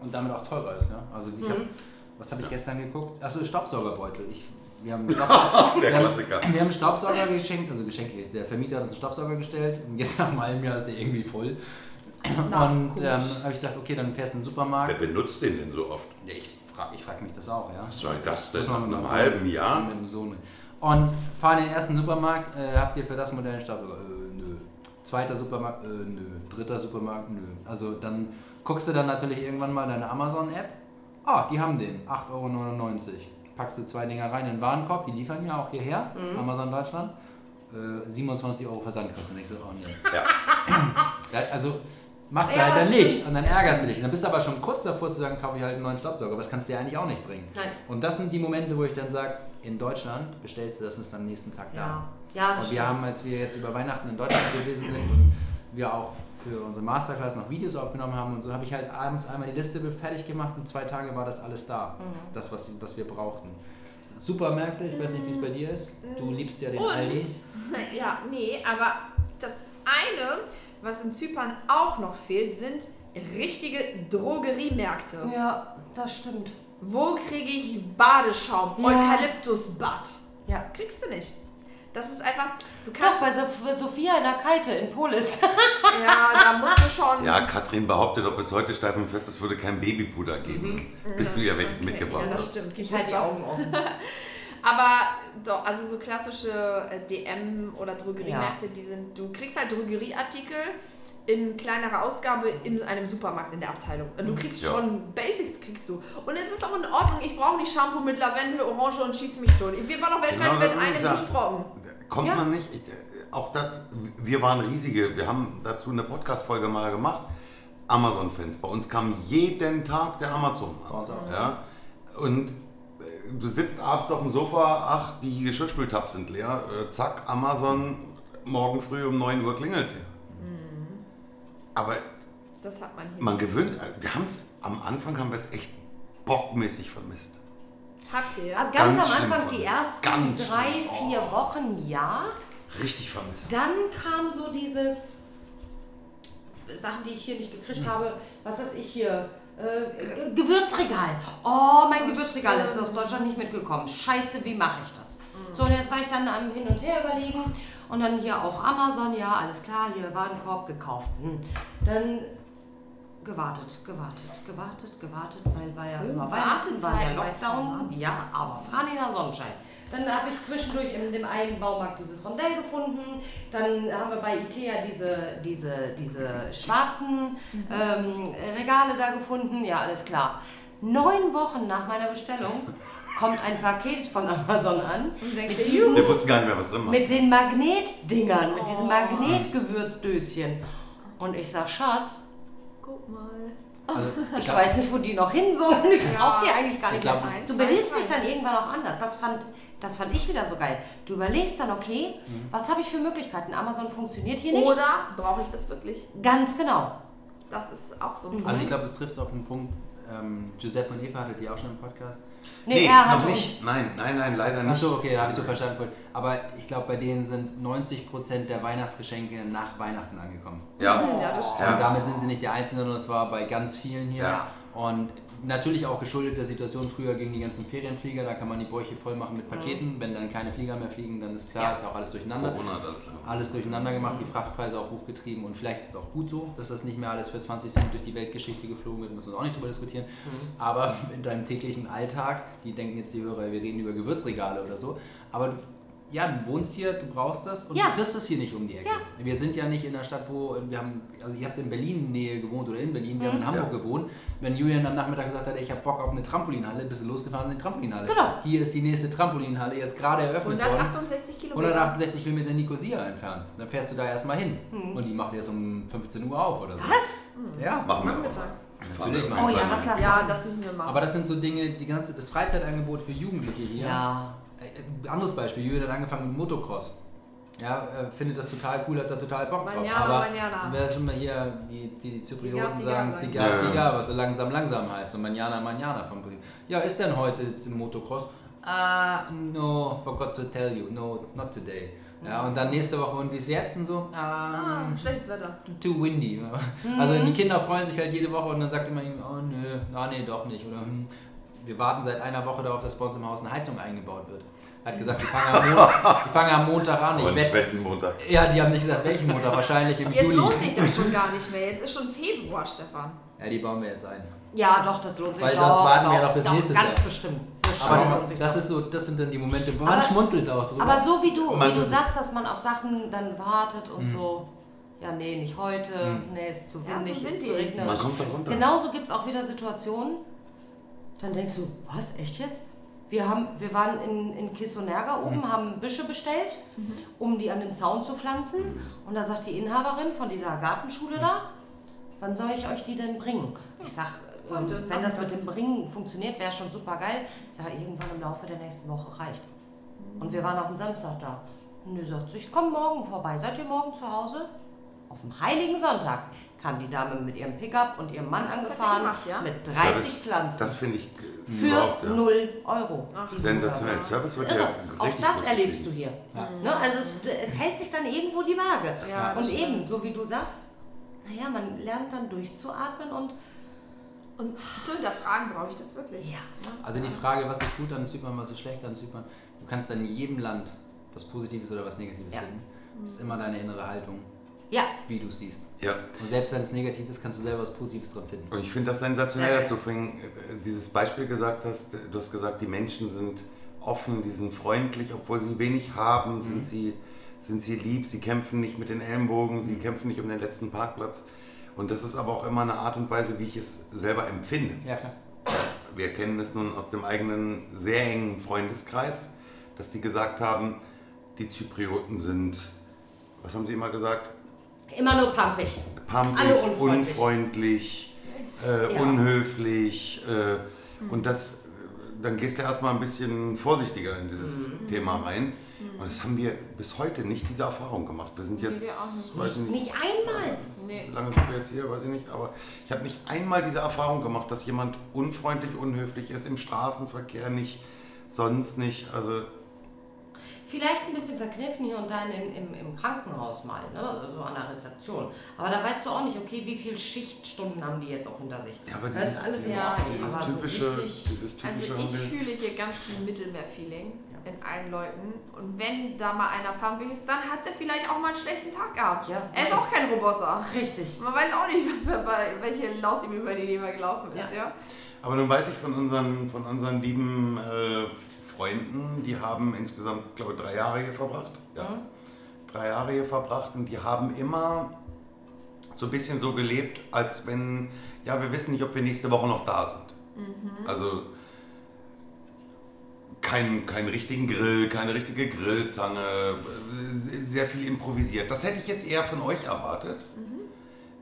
und damit auch teurer ist. Ja? Also ich habe, was habe ich gestern geguckt? Achso, Staubsaugerbeutel. Ich, wir haben Staubsauger, Der wir haben- Klassiker. wir haben einen Staubsauger geschenkt, also Geschenke. Der Vermieter hat uns einen Staubsauger gestellt und jetzt nach einem halben Jahr ist der irgendwie voll. Na, und ähm, habe ich gedacht, okay, dann fährst du in den Supermarkt. Wer benutzt den denn so oft? Ja, ich frage ich frag mich das auch, ja. Was soll das denn? Muss Nach einem halben Sohn- Jahr? Mit dem Sohn. Und fahren in den ersten Supermarkt, äh, habt ihr für das Modell einen Staubsauger? Äh, nö. Zweiter Supermarkt? Äh, nö. Dritter Supermarkt? Nö. Also dann guckst du dann natürlich irgendwann mal deine Amazon-App. Ah, die haben den. 8,99 Euro. Packst du zwei Dinger rein in den Warenkorb, die liefern ja auch hierher, Amazon Deutschland. Äh, 27 Euro Versandkosten. Ich so, oh nee. Ja. Ja, also machst du Ja, halt dann stimmt. nicht und dann ärgerst du dich. Und dann bist du aber schon kurz davor zu sagen, kaufe ich halt einen neuen Staubsauger. Aber das kannst du ja eigentlich auch nicht bringen. Nein. Und das sind die Momente, wo ich dann sage, in Deutschland bestellst du das und ist am nächsten Tag da. Ja, ja und wir haben, als wir jetzt über Weihnachten in Deutschland gewesen sind und wir auch für unsere Masterclass noch Videos aufgenommen haben und so, habe ich halt abends einmal die Liste fertig gemacht und zwei Tage war das alles da. Mhm. Das, was, was wir brauchten. Supermärkte, ich weiß nicht, wie es bei dir ist. Du liebst ja den Aldi. Ja, nee, aber das eine, was in Zypern auch noch fehlt, sind richtige Drogeriemärkte. Ja, das stimmt. Wo kriege ich Badeschaum, Ja. Eukalyptusbad? Ja. Kriegst du nicht. Das ist einfach, du Doch, kannst, bei Sof- Sophia in der Kalte in Polis. ja, da musst du schon, Ja, Katrin behauptet doch bis heute steif und fest, es würde kein Babypuder geben. Bis du ihr welches Okay, mitgebracht ja, das hast. stimmt. Ich halte die Augen offen. Aber doch, also so klassische äh, DM- oder Drogeriemärkte, die sind, du kriegst halt Drogerieartikel in kleinerer Ausgabe in einem Supermarkt in der Abteilung. Du kriegst Ja. schon Basics kriegst du. Und es ist auch in Ordnung, ich brauche nicht Shampoo mit Lavendel, Orange und schieß mich tot. Wir waren noch Weltmeister Genau, mit einem ja. gesprochen. Kommt Ja. man nicht, ich, äh, auch das, wir waren riesige, wir haben dazu eine Podcast-Folge mal gemacht, Amazon-Fans. Bei uns kam jeden Tag der Amazon. Auch. Ja? Und du sitzt abends auf dem Sofa, ach, die Geschirrspültabs sind leer, äh, zack, Amazon, morgen früh um 9 Uhr klingelt der. Aber Das hat man hier. man gewöhnt, äh, wir haben es, am Anfang haben wir es echt bockmäßig vermisst. Habt ihr? Ah, Ganz, Ganz am Anfang, die vermisst. ersten Ganz drei, schlimm. Oh. vier Wochen, ja. Richtig vermisst. Dann kam so dieses Sachen, die ich hier nicht gekriegt Hm. habe. Was weiß ich hier? Äh, Ge- Gewürzregal. Oh, mein Gewürzregal ist aus Deutschland nicht mitgekommen. Scheiße, wie mache ich das? Hm. So, und jetzt war ich dann am Hin und Her überlegen. Und dann hier auch Amazon, ja, alles klar, hier Warenkorb gekauft. Hm. Dann gewartet, gewartet, gewartet, gewartet, weil war ja über Weihnachten, war ja Lockdown. Ja, aber Franina Sonnenschein. Dann habe ich zwischendurch in dem einen Baumarkt dieses Rondell gefunden. Dann haben wir bei Ikea diese, diese, diese schwarzen ähm, Regale da gefunden. Ja, alles klar. Neun Wochen nach meiner Bestellung kommt ein Paket von Amazon an. Und denkst mit diesen- Wir wussten gar nicht mehr, was drin war. mit den Magnetdingern, mit diesen Oh. Magnetgewürzdöschen. Und ich sag, Schatz. Also, ich glaub- weiß nicht, wo die noch hin sollen. Ich Ja. die eigentlich gar Ich nicht glaub, mehr. Du behilfst dich dann irgendwann auch anders. Das fand, das fand ich wieder so geil. Du überlegst dann, okay, Mhm. was habe ich für Möglichkeiten? Amazon funktioniert hier nicht. Oder brauche ich das wirklich? Ganz genau. Das ist auch so ein Also ich glaube, das trifft auf den Punkt. Ähm, Giuseppe und Eva hattet ihr auch schon im Podcast. Nee, Nee, er hat noch uns- nicht. Nein, nein, nein, leider nicht. Achso, okay, da habe ich so verstanden. vorhin. Aber ich glaube, bei denen sind 90% der Weihnachtsgeschenke nach Weihnachten angekommen. Ja. Ja, das stimmt. Und damit sind sie nicht die Einzigen, sondern es war bei ganz vielen hier. Ja. Und natürlich auch geschuldet der Situation früher gegen die ganzen Ferienflieger. Da kann man die Bäuche voll machen mit Paketen. Wenn dann keine Flieger mehr fliegen, dann ist klar, Ja. ist auch alles durcheinander. Corona hat alles durcheinander gemacht, die Frachtpreise auch hochgetrieben und vielleicht ist es auch gut so, dass das nicht mehr alles für 20 Cent durch die Weltgeschichte geflogen wird, müssen wir auch nicht drüber diskutieren. Aber in deinem täglichen Alltag, die denken jetzt die Hörer, wir reden über Gewürzregale oder so, aber ja, du wohnst hier, du brauchst das und Ja. du kriegst es hier nicht um die Ecke. Wir sind ja nicht in der Stadt, wo wir haben, also ihr habt in Berlin Nähe gewohnt oder in Berlin, wir haben in Hamburg Ja. gewohnt. Wenn Julian am Nachmittag gesagt hat, ich habe Bock auf eine Trampolinhalle, bist du losgefahren in die Trampolinhalle. Genau. Hier ist die nächste Trampolinhalle, jetzt gerade eröffnet worden. 168 Kilometer. 168 Kilometer Nicosia entfernt. Dann fährst du da erstmal hin. Und die macht erst um 15 Uhr auf oder so. Was? Ja. Machen wir Nachmittags. Natürlich Oh ja, lass Ja, das müssen wir machen. Aber das sind so Dinge, die ganze, das Freizeitangebot für Jugendliche hier. Ja. Äh, Anderes Beispiel, Julian hat angefangen mit Motocross. Ja, äh, findet das total cool, hat da total Bock drauf. Manjana, aber Manjana. wer ist immer hier, die, die, Zyprioten sagen Sigar Sigar, was so langsam, langsam heißt. Und Manjana, Manjana vom Prinzip. Ja, ist denn heute im Motocross? Ah, no, forgot to tell you. No, not today. Ja, und dann nächste Woche, und wie ist jetzt? Und so, ah, ah, schlechtes Wetter. too windy. Also die Kinder freuen sich halt jede Woche und dann sagt immer ihm, oh nö, ah nee, doch nicht. Oder hm, wir warten seit einer Woche darauf, dass bei uns im Haus eine Heizung eingebaut wird. Er hat gesagt, die fangen am Montag, die fangen am Montag an. Ich Und welchen Montag? ja, die haben nicht gesagt, welchen Montag, wahrscheinlich im Jetzt Juli. lohnt sich das schon gar nicht mehr. Jetzt ist schon Februar, Stefan. Ja, die bauen wir jetzt ein. Ja, doch, das lohnt sich. Weil doch, sonst warten wir doch, noch bis doch, nächstes ganz Jahr. bestimmt. Bestimmt Aber das, ist so, das sind dann die Momente, wo Aber- man schmunzelt auch drüber. Aber so wie du, wie du sagst, dass man auf Sachen dann wartet und Mhm. so, ja, nee, nicht heute, nee, ist zu Ja, so windig, sind ist die. zu regnerisch. Man kommt da runter. Genauso gibt es auch wieder Situationen, dann denkst du, was, echt jetzt? Wir, haben, wir waren in, in Kisonerga oben, Mhm. haben Büsche bestellt, um die an den Zaun zu pflanzen. Und da sagt die Inhaberin von dieser Gartenschule da, wann soll ich euch die denn bringen? Ich sag, ähm, wenn das mit dem Bringen funktioniert, wäre schon super geil. Ich sage, irgendwann im Laufe der nächsten Woche reicht. Und wir waren auf dem Samstag da. Und die sagt, so, ich komme morgen vorbei. Seid ihr morgen zu Hause? Auf dem Heiligen Sonntag kam die Dame mit ihrem Pickup und ihrem Mann Das angefahren gemacht, ja? mit 30 Service, Pflanzen. Das finde ich für überhaupt, ja. 0 Euro. Ach, Sensationell. Service. Service wird Irre. ja Auch richtig das erlebst du hier. Ne? Also es, es hält sich dann irgendwo die Waage. Ja, und eben, so wie du sagst, naja, man lernt dann durchzuatmen und Und zu hinterfragen, brauche ich das wirklich? ja. Also die Frage, was ist gut an Zypern, was ist schlecht an Zypern, du kannst in jedem Land was Positives oder was Negatives Ja. finden. Das ist immer deine innere Haltung, Ja, wie du es siehst. Ja. Und selbst wenn es negativ ist, kannst du selber was Positives dran finden. Und ich finde das sensationell, dass du vorhin äh, dieses Beispiel gesagt hast. Du hast gesagt, die Menschen sind offen, die sind freundlich, obwohl sie wenig haben, sind, sie, sind sie lieb, sie kämpfen nicht mit den Ellenbogen, sie kämpfen nicht um den letzten Parkplatz. Und das ist aber auch immer eine Art und Weise, wie ich es selber empfinde. Ja, klar. Wir kennen es nun aus dem eigenen sehr engen Freundeskreis, dass die gesagt haben, die Zyprioten sind, was haben sie immer gesagt? Immer nur pumpig. Pampig, Alle unfreundlich. unfreundlich, äh, Ja. unhöflich. Äh, Und das, dann gehst du erstmal ein bisschen vorsichtiger in dieses Mhm. Thema rein. Und das haben wir bis heute nicht diese Erfahrung gemacht. Wir sind jetzt, wir auch nicht. weiß ich nicht, Nicht einmal. Nee. wie lange sind wir jetzt hier, weiß ich nicht, aber ich habe nicht einmal diese Erfahrung gemacht, dass jemand unfreundlich, unhöflich ist im Straßenverkehr, nicht, sonst nicht. Also Vielleicht ein bisschen verkniffen hier und da in, im, im Krankenhaus mal, ne? so an der Rezeption. Aber da weißt du auch nicht, okay, wie viele Schichtstunden haben die jetzt auch hinter sich. Ja, aber das dieses, ist alles dieses, ja, dieses aber so typische, richtig- dieses typische Also ich fühle hier ganz viel Mittelmeer-Feeling in allen Leuten. Und wenn da mal einer pumpig ist, dann hat er vielleicht auch mal einen schlechten Tag gehabt. Ja. Er ist auch kein Roboter. Richtig. Man weiß auch nicht, was bei, welche Laus ihm über die Leber gelaufen ist, ja. Aber nun weiß ich von unseren, von unseren lieben äh, Freunden, die haben insgesamt, glaube ich, drei Jahre hier verbracht. Ja. Drei Jahre hier verbracht und die haben immer so ein bisschen so gelebt, als wenn, ja, wir wissen nicht, ob wir nächste Woche noch da sind. Also keinen kein richtigen Grill, keine richtige Grillzange, sehr viel improvisiert. Das hätte ich jetzt eher von euch erwartet.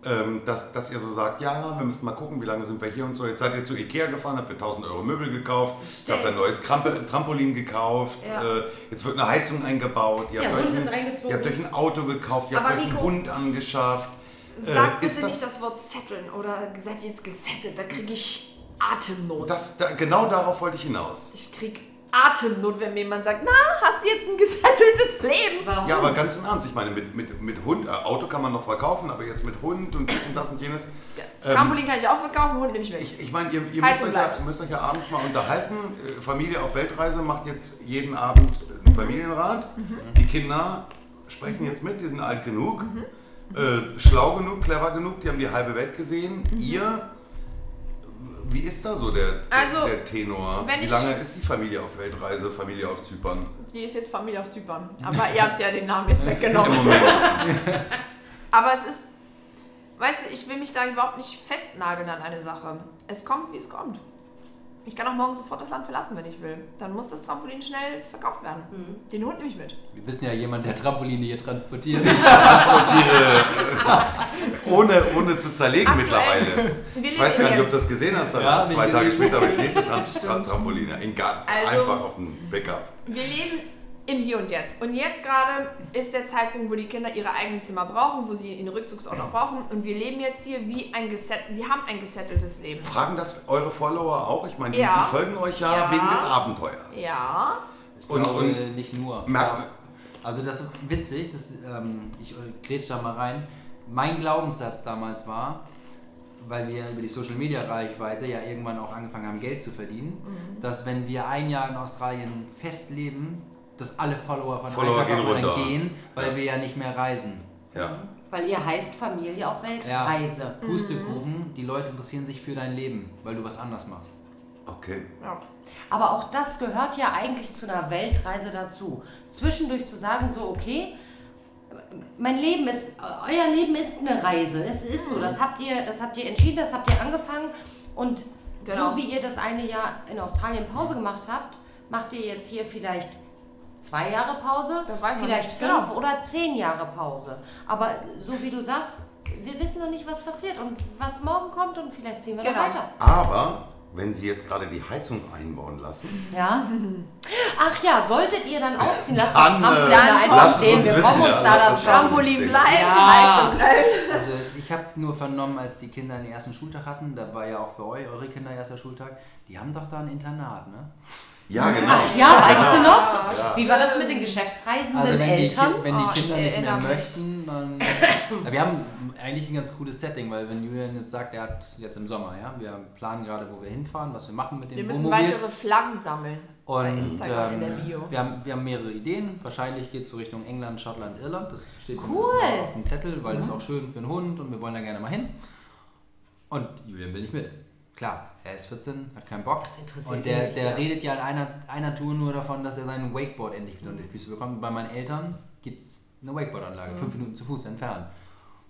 Ähm, dass, dass ihr so sagt, ja, wir müssen mal gucken, wie lange sind wir hier und so. Jetzt seid ihr zu Ikea gefahren, habt für 1000 Euro Möbel gekauft, jetzt habt ihr ein neues Krampe, Trampolin gekauft, Ja. äh, jetzt wird eine Heizung eingebaut, ihr habt, euch ein, ihr habt euch ein Auto gekauft, ihr Aber habt euch einen Rico, Hund angeschafft. Sag Äh, bitte das- nicht das Wort zetteln oder seid ihr jetzt gesettet, da kriege ich Atemnot. Das, da, genau darauf wollte ich hinaus. ich krieg Atemnot, wenn mir jemand sagt, na, hast du jetzt ein gesetteltes Leben? Warum? Ja, aber ganz im Ernst, ich meine, mit, mit, mit Hund, äh, Auto kann man noch verkaufen, aber jetzt mit Hund und dies und das und jenes. Ähm, Trampolin kann ich auch verkaufen, Hund nehme ich mit. Ich, ich meine, ihr, ihr müsst, euch ja, müsst euch ja abends mal unterhalten. Äh, Familie auf Weltreise macht jetzt jeden Abend einen Familienrat. Mhm. Die Kinder sprechen jetzt mit, die sind alt genug, äh, schlau genug, clever genug, die haben die halbe Welt gesehen. Ihr, wie ist da so der, Also, der Tenor? Wie lange ist die Familie auf Weltreise, Familie auf Zypern? Die ist jetzt Familie auf Zypern. Aber ihr habt ja den Namen jetzt Im weggenommen. Moment. Aber es ist, weißt du, ich will mich da überhaupt nicht festnageln an eine Sache. Es kommt, wie es kommt. Ich kann auch morgen sofort das Land verlassen, wenn ich will. Dann muss das Trampolin schnell verkauft werden. Den Hund nehme ich mit. Wir wissen ja jemand, der Trampoline hier transportiert. Transportiere ohne, ohne zu zerlegen Aktuell. mittlerweile. Wir Ich weiß gar nicht, ob du das gesehen hast. Dann Ja, ich zwei Tage später habe ich das nächste Trans Tra Trampolin. Garten. Also- einfach auf dem Backup. Wir leben im Hier und Jetzt. Und jetzt gerade ist der Zeitpunkt, wo die Kinder ihre eigenen Zimmer brauchen, wo sie einen Rückzugsort auch brauchen. Und wir leben jetzt hier wie ein geset wir haben ein gesetteltes Leben. Fragen das eure Follower auch? Ich meine, die, Ja. die folgen euch ja, Ja. wegen des Abenteuers. Ja. Ich Und- glaube, und- nicht nur. Ja. Also das ist witzig, das, ähm, ich grätsch da mal rein. Mein Glaubenssatz damals war, weil wir über die Social Media Reichweite ja irgendwann auch angefangen haben, Geld zu verdienen, Mhm. dass wenn wir ein Jahr in Australien festleben, dass alle Follower von Follower gehen runter. gehen, weil Ja. wir ja nicht mehr reisen. Ja. Weil ihr heißt Familie auf Weltreise. Pustekuchen, die Leute interessieren sich für dein Leben, weil du was anders machst. Okay. ja. Aber auch das gehört ja eigentlich zu einer Weltreise dazu. Zwischendurch zu sagen, so, okay, mein Leben ist, euer Leben ist eine Reise. Es ist so, das habt ihr, das habt ihr entschieden, das habt ihr angefangen. Und Genau. so wie ihr das eine Jahr in Australien Pause gemacht habt, macht ihr jetzt hier vielleicht zwei Jahre Pause, Das weiß man vielleicht nicht. fünf Genau. oder zehn Jahre Pause. Aber so wie du sagst, wir wissen noch nicht, was passiert und was morgen kommt und vielleicht ziehen wir Genau. noch weiter. Aber wenn sie jetzt gerade die Heizung einbauen lassen, Ja. Ach ja, solltet ihr dann ausziehen, lasst Dann, das Trampolin äh, da einfach stehen. Wir kommen uns ja, da das das Trampolin bleibt, Ja. Heizung bleibt. Also ich habe nur vernommen, als die Kinder den ersten Schultag hatten, da war ja auch für euch, eure Kinder erster Schultag, die haben doch da ein Internat, ne? Ja genau. Ach ja, weißt du noch? Ja. Wie war das mit den geschäftsreisenden Also wenn die, Eltern? Ki wenn die Oh, Kinder nicht mehr möchten, dann... Ja, wir haben eigentlich ein ganz cooles Setting, weil wenn Julian jetzt sagt, er hat jetzt im Sommer, ja, wir planen gerade, wo wir hinfahren, was wir machen mit dem Wir müssen Wohnmobil. weitere Flaggen sammeln. bei Und Instagram in der ähm, Bio. wir, haben, wir haben mehrere Ideen. Wahrscheinlich geht es so Richtung England, Schottland, Irland. Das steht Cool. zumindest mal auf dem Zettel, weil das ist auch schön für einen Hund und wir wollen da gerne mal hin. Und Julian will nicht mit. Klar, er ist 14, hat keinen Bock. Das interessiert Und der, nicht, der ja. redet ja in einer, einer Tour nur davon, dass er sein Wakeboard endlich wieder unter die Füße bekommt. Bei meinen Eltern gibt es eine Wakeboardanlage, fünf Minuten zu Fuß entfernt.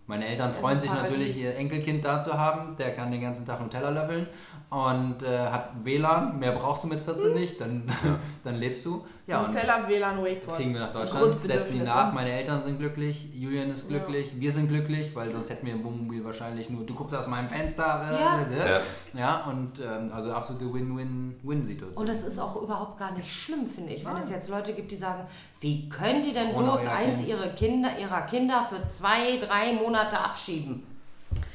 Meine Eltern ist freuen sich natürlich, ihr Enkelkind da zu haben. Der kann den ganzen Tag Nutella löffeln und äh, hat WLAN. Mehr brauchst du mit 14 nicht, dann, dann lebst du. Ja, und Nutella, WLAN, Wakeboard. fliegen wir nach Deutschland, setzen die Grundbedürfnisse. nach. Meine Eltern sind glücklich, Julian ist glücklich, wir sind glücklich, weil sonst hätten wir im Wohnmobil wahrscheinlich nur, du guckst aus meinem Fenster. Äh, Ja. äh, Ja. ja, und ähm, also absolute Win-Win-Win-Situation. Und es ist auch überhaupt gar nicht schlimm, finde ich, wenn es jetzt Leute gibt, die sagen, Wie können die denn Ohne bloß eins Kind. ihre Kinder, ihrer Kinder für zwei, drei Monate abschieben?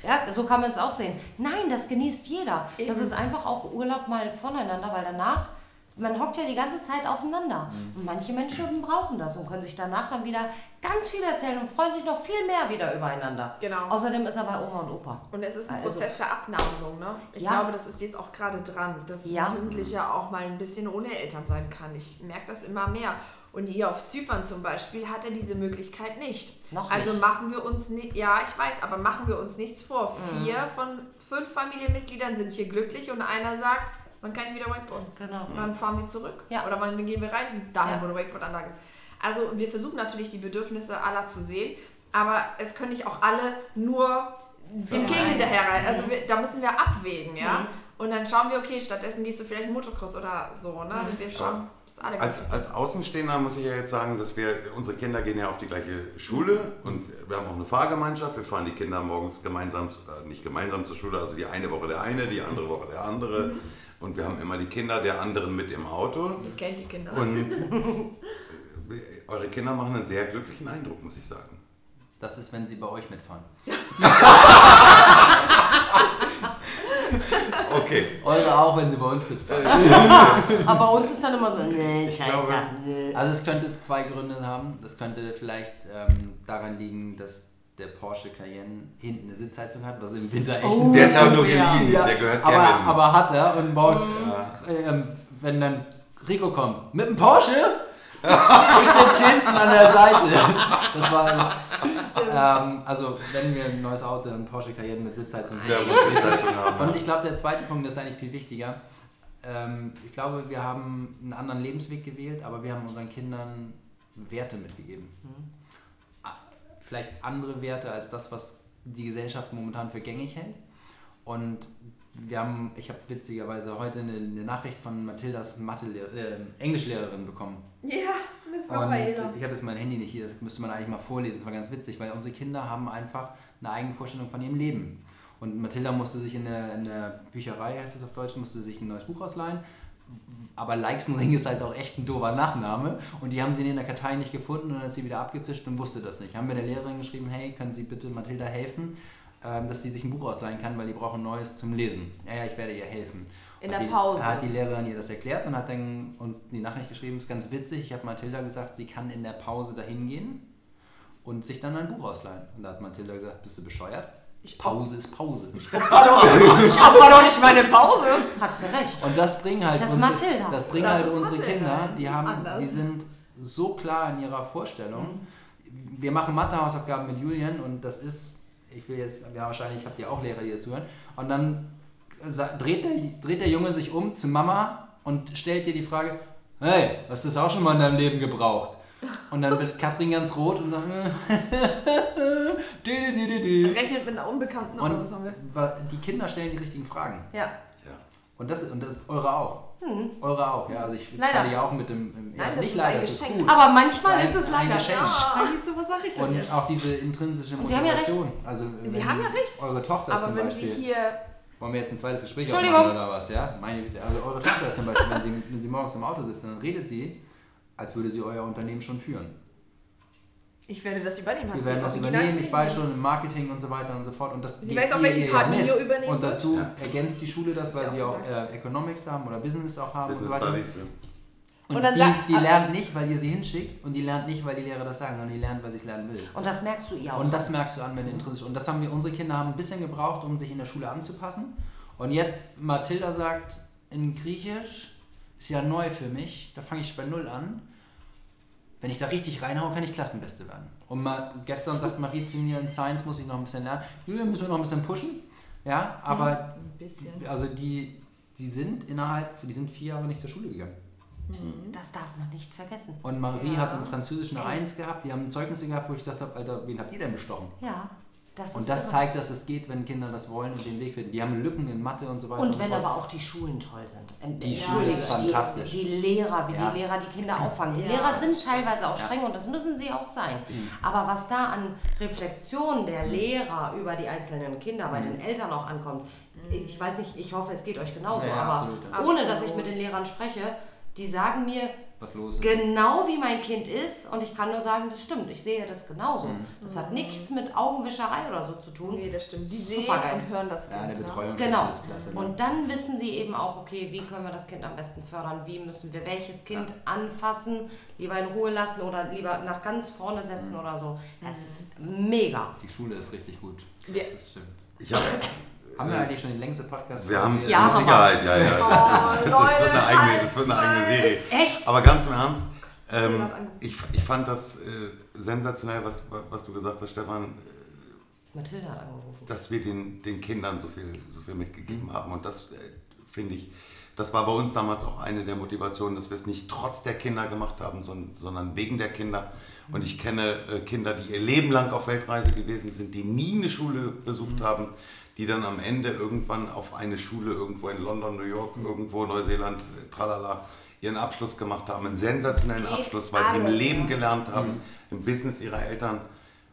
Ja, so kann man es auch sehen. Nein, das genießt jeder. Das Eben. ist einfach auch Urlaub mal voneinander, weil danach, man hockt ja die ganze Zeit aufeinander. Mhm. Und manche Menschen brauchen das und können sich danach dann wieder ganz viel erzählen und freuen sich noch viel mehr wieder übereinander. Genau. Außerdem ist er bei Oma und Opa. Und es ist ein Also- Prozess der Abnabelung, ne? Ich Ja. glaube, das ist jetzt auch gerade dran, dass Ja. ein Jugendlicher auch mal ein bisschen ohne Eltern sein kann. Ich merke das immer mehr. Und hier auf Zypern zum Beispiel hat er diese Möglichkeit nicht. Noch also nicht. machen wir uns nicht, ja, ich weiß, aber machen wir uns nichts vor. Mhm. Vier von fünf Familienmitgliedern sind hier glücklich und einer sagt, man kann wieder Wakeboarden. Genau. Und dann fahren wir zurück. Ja. Oder wann gehen wir reisen, dahin, Ja. wo Wakeboardanlage ist. Also wir versuchen natürlich die Bedürfnisse aller zu sehen, aber es können nicht auch alle nur dem King hinterher. Also wir, da müssen wir abwägen, ja. Mhm. Und dann schauen wir, okay, stattdessen gehst du vielleicht Motocross oder so, ne? Mhm. Wir schauen, dass alle Als, glücklich als Außenstehender muss ich ja jetzt sagen, dass wir, unsere Kinder gehen ja auf die gleiche Schule und wir haben auch eine Fahrgemeinschaft. Wir fahren die Kinder morgens gemeinsam, äh, nicht gemeinsam zur Schule, also die eine Woche der eine, die andere Woche der andere. Und wir haben immer die Kinder der anderen mit im Auto. sind. Ihr kennt die Kinder. Und äh, eure Kinder machen einen sehr glücklichen Eindruck, muss ich sagen. Das ist, wenn sie bei euch mitfahren. Okay. Eure auch, wenn sie bei uns mitfahren. Aber bei uns ist dann immer so, nee, Ich scheiße. glaube- nee. Also es könnte zwei Gründe haben. Das könnte vielleicht ähm, daran liegen, dass der Porsche Cayenne hinten eine Sitzheizung hat, was im Winter echt Oh. Der ist ja nur ja. geliehen, Ja, der gehört Kevin. aber, aber hat er und baut, Mhm. ähm, wenn dann Rico kommt, mit dem Porsche? Ich sitze hinten an der Seite. Das war, ähm, also wenn wir ein neues Auto, ein Porsche Cayenne mit Sitzheizung Sitzheizung haben. Und ich glaube, der zweite Punkt ist eigentlich viel wichtiger. Ähm, ich glaube, wir haben einen anderen Lebensweg gewählt, aber wir haben unseren Kindern Werte mitgegeben. Ah, Vielleicht andere Werte als das, was die Gesellschaft momentan für gängig hält. Und wir haben, ich habe witzigerweise heute eine, eine Nachricht von Mathildas Mathe äh, Englischlehrerin bekommen. Ja, Miss Und Raffaela. ich habe jetzt mein Handy nicht hier, das müsste man eigentlich mal vorlesen. Das war ganz witzig, weil unsere Kinder haben einfach eine eigene Vorstellung von ihrem Leben. Und Mathilda musste sich in der, in der Bücherei, heißt das auf Deutsch, musste sich ein neues Buch ausleihen. Aber Leixenring ist halt auch echt ein doofer Nachname. Und die haben sie in der Kartei nicht gefunden und dann ist sie wieder abgezischt und wusste das nicht. Haben wir der Lehrerin geschrieben, hey, können Sie bitte Mathilda helfen, dass sie sich ein Buch ausleihen kann, weil die braucht ein neues zum Lesen. Ja, ja, ich werde ihr helfen. In Hat der die, Pause. Hat die Lehrerin ihr das erklärt und hat dann uns die Nachricht geschrieben, ist ganz witzig, ich habe Mathilda gesagt, sie kann in der Pause dahin gehen und sich dann ein Buch ausleihen. Und da hat Mathilda gesagt, bist du bescheuert? Pause ist Pause. Ich opfer doch nicht meine Pause. Hat sie recht. Und das bringen halt Das ist unsere, Mathilda. das bringen Das halt ist unsere Mathilda. Kinder, die haben, anders. die sind so klar in ihrer Vorstellung. Wir machen Mathehausaufgaben mit Julian und das ist, ich will jetzt, ja wahrscheinlich habt ihr auch Lehrer, die hier zuhören, und dann dreht der, dreht der Junge sich um zu Mama und stellt ihr die Frage, hey, hast du das auch schon mal in deinem Leben gebraucht? Und dann wird Katrin ganz rot und sagt. Rechnet mit einer Unbekannten oder was haben wir? Die Kinder stellen die richtigen Fragen. Ja. Und das, und das eure auch. Eure auch, ja. Also ich Hm. Leider. ja auch mit dem. Ja, Nein, das nicht ist leider, ein das ist gut. Aber manchmal Sein- ist es ein leider. Geschenk. Scheiße, was sag ich denn Und jetzt? auch diese intrinsische Und Sie haben ja Motivation. Also, Sie wenn haben ja recht. Eure Tochter Aber zum wenn Beispiel. sie hier wollen wir jetzt ein zweites Gespräch aufmachen oder was, ja? Meine, also eure Tochter zum Beispiel, wenn sie, wenn sie morgens im Auto sitzt, dann redet sie, als würde sie euer Unternehmen schon führen. Ich werde das übernehmen. hat Wir sie werden das übernehmen, ich gesagt. schon im Marketing und so weiter und so fort. Und das Sie weiß auch, welchen ihr Part. Mio übernehmen Und dazu Ja. ergänzt die Schule das, weil sie sie auch auch äh, Economics haben oder Business auch haben Business und so weiter. Studies. Und, Und dann die, sagt- die lernt nicht, weil ihr sie hinschickt und die lernt nicht, weil die Lehrer das sagen, sondern die lernt, weil sie es lernen will. Und das merkst du ihr auch. Und das merkst du an, wenn du intrinsisch. Und das haben wir, unsere Kinder haben ein bisschen gebraucht, um sich in der Schule anzupassen. Und jetzt, Mathilda sagt, in Griechisch ist ja neu für mich, da fange ich bei Null an. Wenn ich da richtig reinhaue, kann ich Klassenbeste werden. Und mal, gestern sagt Marie zu mir, in Science muss ich noch ein bisschen lernen. Julia, müssen wir noch ein bisschen pushen. Ja, aber Ein bisschen. also die, die sind innerhalb, die sind vier Jahre nicht zur Schule gegangen. das darf man nicht vergessen. Und Marie Ja. hat in Französisch eine Eins gehabt, die haben Zeugnisse gehabt, wo ich gedacht habe, Alter, wen habt ihr denn bestochen? Ja. Das Und das zeigt, dass es geht, wenn Kinder das wollen und den Weg finden. Die haben Lücken in Mathe und so weiter. Und so wenn fort. aber auch die Schulen toll sind. Und Die ja, Schule ist fantastisch. Die, die Lehrer, wie Ja. die Lehrer die Kinder auffangen. Die Ja. Lehrer sind teilweise auch Ja. streng und das müssen sie auch sein. Mhm. Aber was da an Reflexion der Lehrer über die einzelnen Kinder bei Mhm. den Eltern auch ankommt, ich weiß nicht, ich hoffe, es geht euch genauso, aber absolut, ohne dass ich mit den Lehrern spreche, die sagen mir, was los ist. genau wie mein Kind ist und ich kann nur sagen, das stimmt, ich sehe das genauso. Mhm. Das hat nichts mit Augenwischerei oder so zu tun. Nee, das stimmt. Die sehen und hören das Kind. Ja, eine ne? Betreuung Genau. ist klasse. Ne? Und dann wissen sie eben auch, okay, wie können wir das Kind am besten fördern, wie müssen wir welches Kind anfassen, lieber in Ruhe lassen oder lieber nach ganz vorne Mhm. setzen oder so. Das ist mega. Die Schule ist richtig gut. Wir- Das stimmt. Ich habe Haben wir eigentlich schon die längste podcast Wir haben Ja, mit Sicherheit, ja, ja. Das, ist, das, Leute, wird eine eigene, das wird eine eigene Serie. Echt? Aber ganz im Ernst, ähm, ich, ich fand das äh, sensationell, was, was du gesagt hast, Stefan, Mathilda hat angerufen. dass wir den, den Kindern so viel, so viel mitgegeben haben. Und das äh, finde ich, das war bei uns damals auch eine der Motivationen, dass wir es nicht trotz der Kinder gemacht haben, sondern, sondern wegen der Kinder. Und ich kenne äh, Kinder, die ihr Leben lang auf Weltreise gewesen sind, die nie eine Schule besucht haben, die dann am Ende irgendwann auf eine Schule irgendwo in London, New York, irgendwo Neuseeland, äh, tralala, ihren Abschluss gemacht haben, einen sensationellen Abschluss, weil sie im. Leben gelernt haben, im Business ihrer Eltern.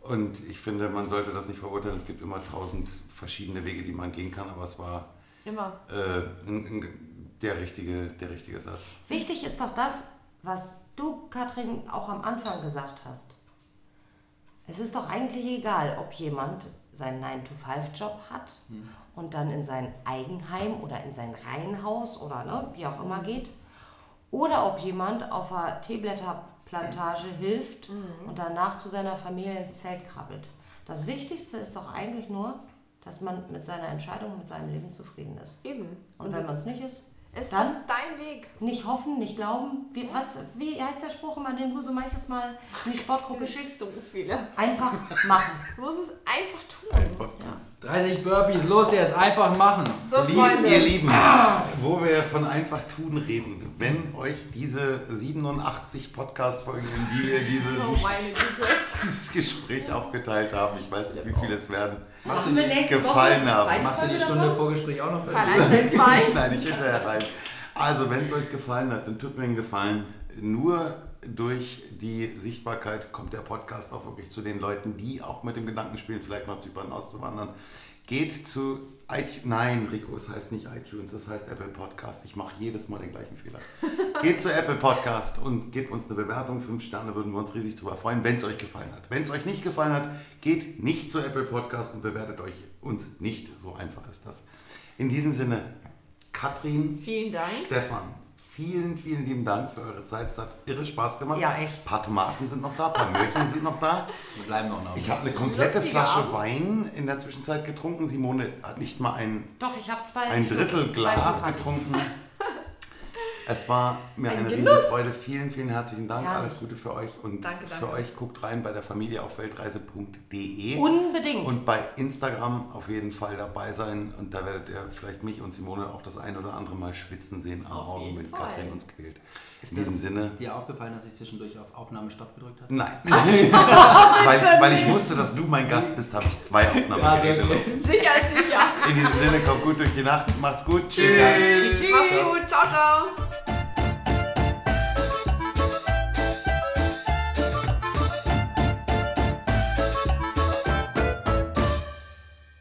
Und ich finde, man sollte das nicht verurteilen. Es gibt immer tausend verschiedene Wege, die man gehen kann, aber es war Immer. äh, ein, ein, der, richtige, der richtige Satz. Wichtig ist doch das, was du, Katrin, auch am Anfang gesagt hast. Es ist doch eigentlich egal, ob jemand seinen 9-to-5-Job hat und dann in sein Eigenheim oder in sein Reihenhaus oder ne, wie auch immer geht. Oder ob jemand auf einer Teeblätterplantage hilft und danach zu seiner Familie ins Zelt krabbelt. Das Wichtigste ist doch eigentlich nur, dass man mit seiner Entscheidung, mit seinem Leben zufrieden ist. Eben. Und wenn man es nicht ist, Es ist dann dein Weg. nicht hoffen, nicht glauben. Wie, was, wie heißt der Spruch immer, den du so manches Mal in die Sportgruppe schickst? so viele. Einfach machen. Du musst es einfach tun. Ja. 30 Burpees, los jetzt, einfach machen. So, Lieb, Freunde. ihr Lieben, wo wir von einfach tun reden, wenn euch diese 87 Podcast-Folgen, in die wir diese, Oh dieses Gespräch aufgeteilt haben, ich weiß nicht, wie viele es werden, wir nächste gefallen Woche haben. Machst du die Stunde davon? Vorgespräch auch noch? Teil 1, Teil 2. schneide ich hinterher rein. Also, wenn es euch gefallen hat, dann tut mir einen Gefallen. Nur durch die Sichtbarkeit kommt der Podcast auch wirklich zu den Leuten, die auch mit dem Gedanken spielen, vielleicht nach Zypern auszuwandern. Geht zu iTunes. Nein, Rico, es heißt nicht iTunes, es heißt Apple Podcast. Ich mache jedes Mal den gleichen Fehler. Geht zu Apple Podcast und gebt uns eine Bewertung. Fünf Sterne würden wir uns riesig drüber freuen, wenn es euch gefallen hat. Wenn es euch nicht gefallen hat, geht nicht zu Apple Podcast und bewertet euch uns nicht. So einfach ist das. In diesem Sinne, Katrin, Vielen Dank. Stefan, vielen, vielen lieben Dank für eure Zeit. Es hat irre Spaß gemacht. Ja, echt. Ein paar Tomaten sind noch da, ein paar Möhrchen sind noch da. Wir bleiben noch noch. Ich habe eine komplette Lustiger Flasche Abend. Wein in der Zwischenzeit getrunken. Simone hat nicht mal ein, Doch, ich habe zwei. ein Stück. Drittel Zwei Glas Stück hatte ich. getrunken. Es war mir Ein eine Genuss. riesige Freude. Vielen, vielen herzlichen Dank. Ja. Alles Gute für euch. Und Danke, für danke. euch guckt rein bei der Familie auf weltreise.de. Unbedingt. Und bei Instagram auf jeden Fall dabei sein. Und da werdet ihr vielleicht mich und Simone auch das ein oder andere Mal schwitzen sehen am Morgen, wenn. Katrin uns quält. Ist In diesem Sinne. dir aufgefallen, dass ich zwischendurch auf Aufnahmestopp gedrückt habe? Nein. weil, ich, weil ich wusste, dass du mein Gast bist, habe ich zwei Aufnahmegeräte. Sehr laufen. Sicher ist sicher. In diesem Sinne, kommt gut durch die Nacht. Macht's gut. Tschüss. Mach's gut. Ciao, ciao.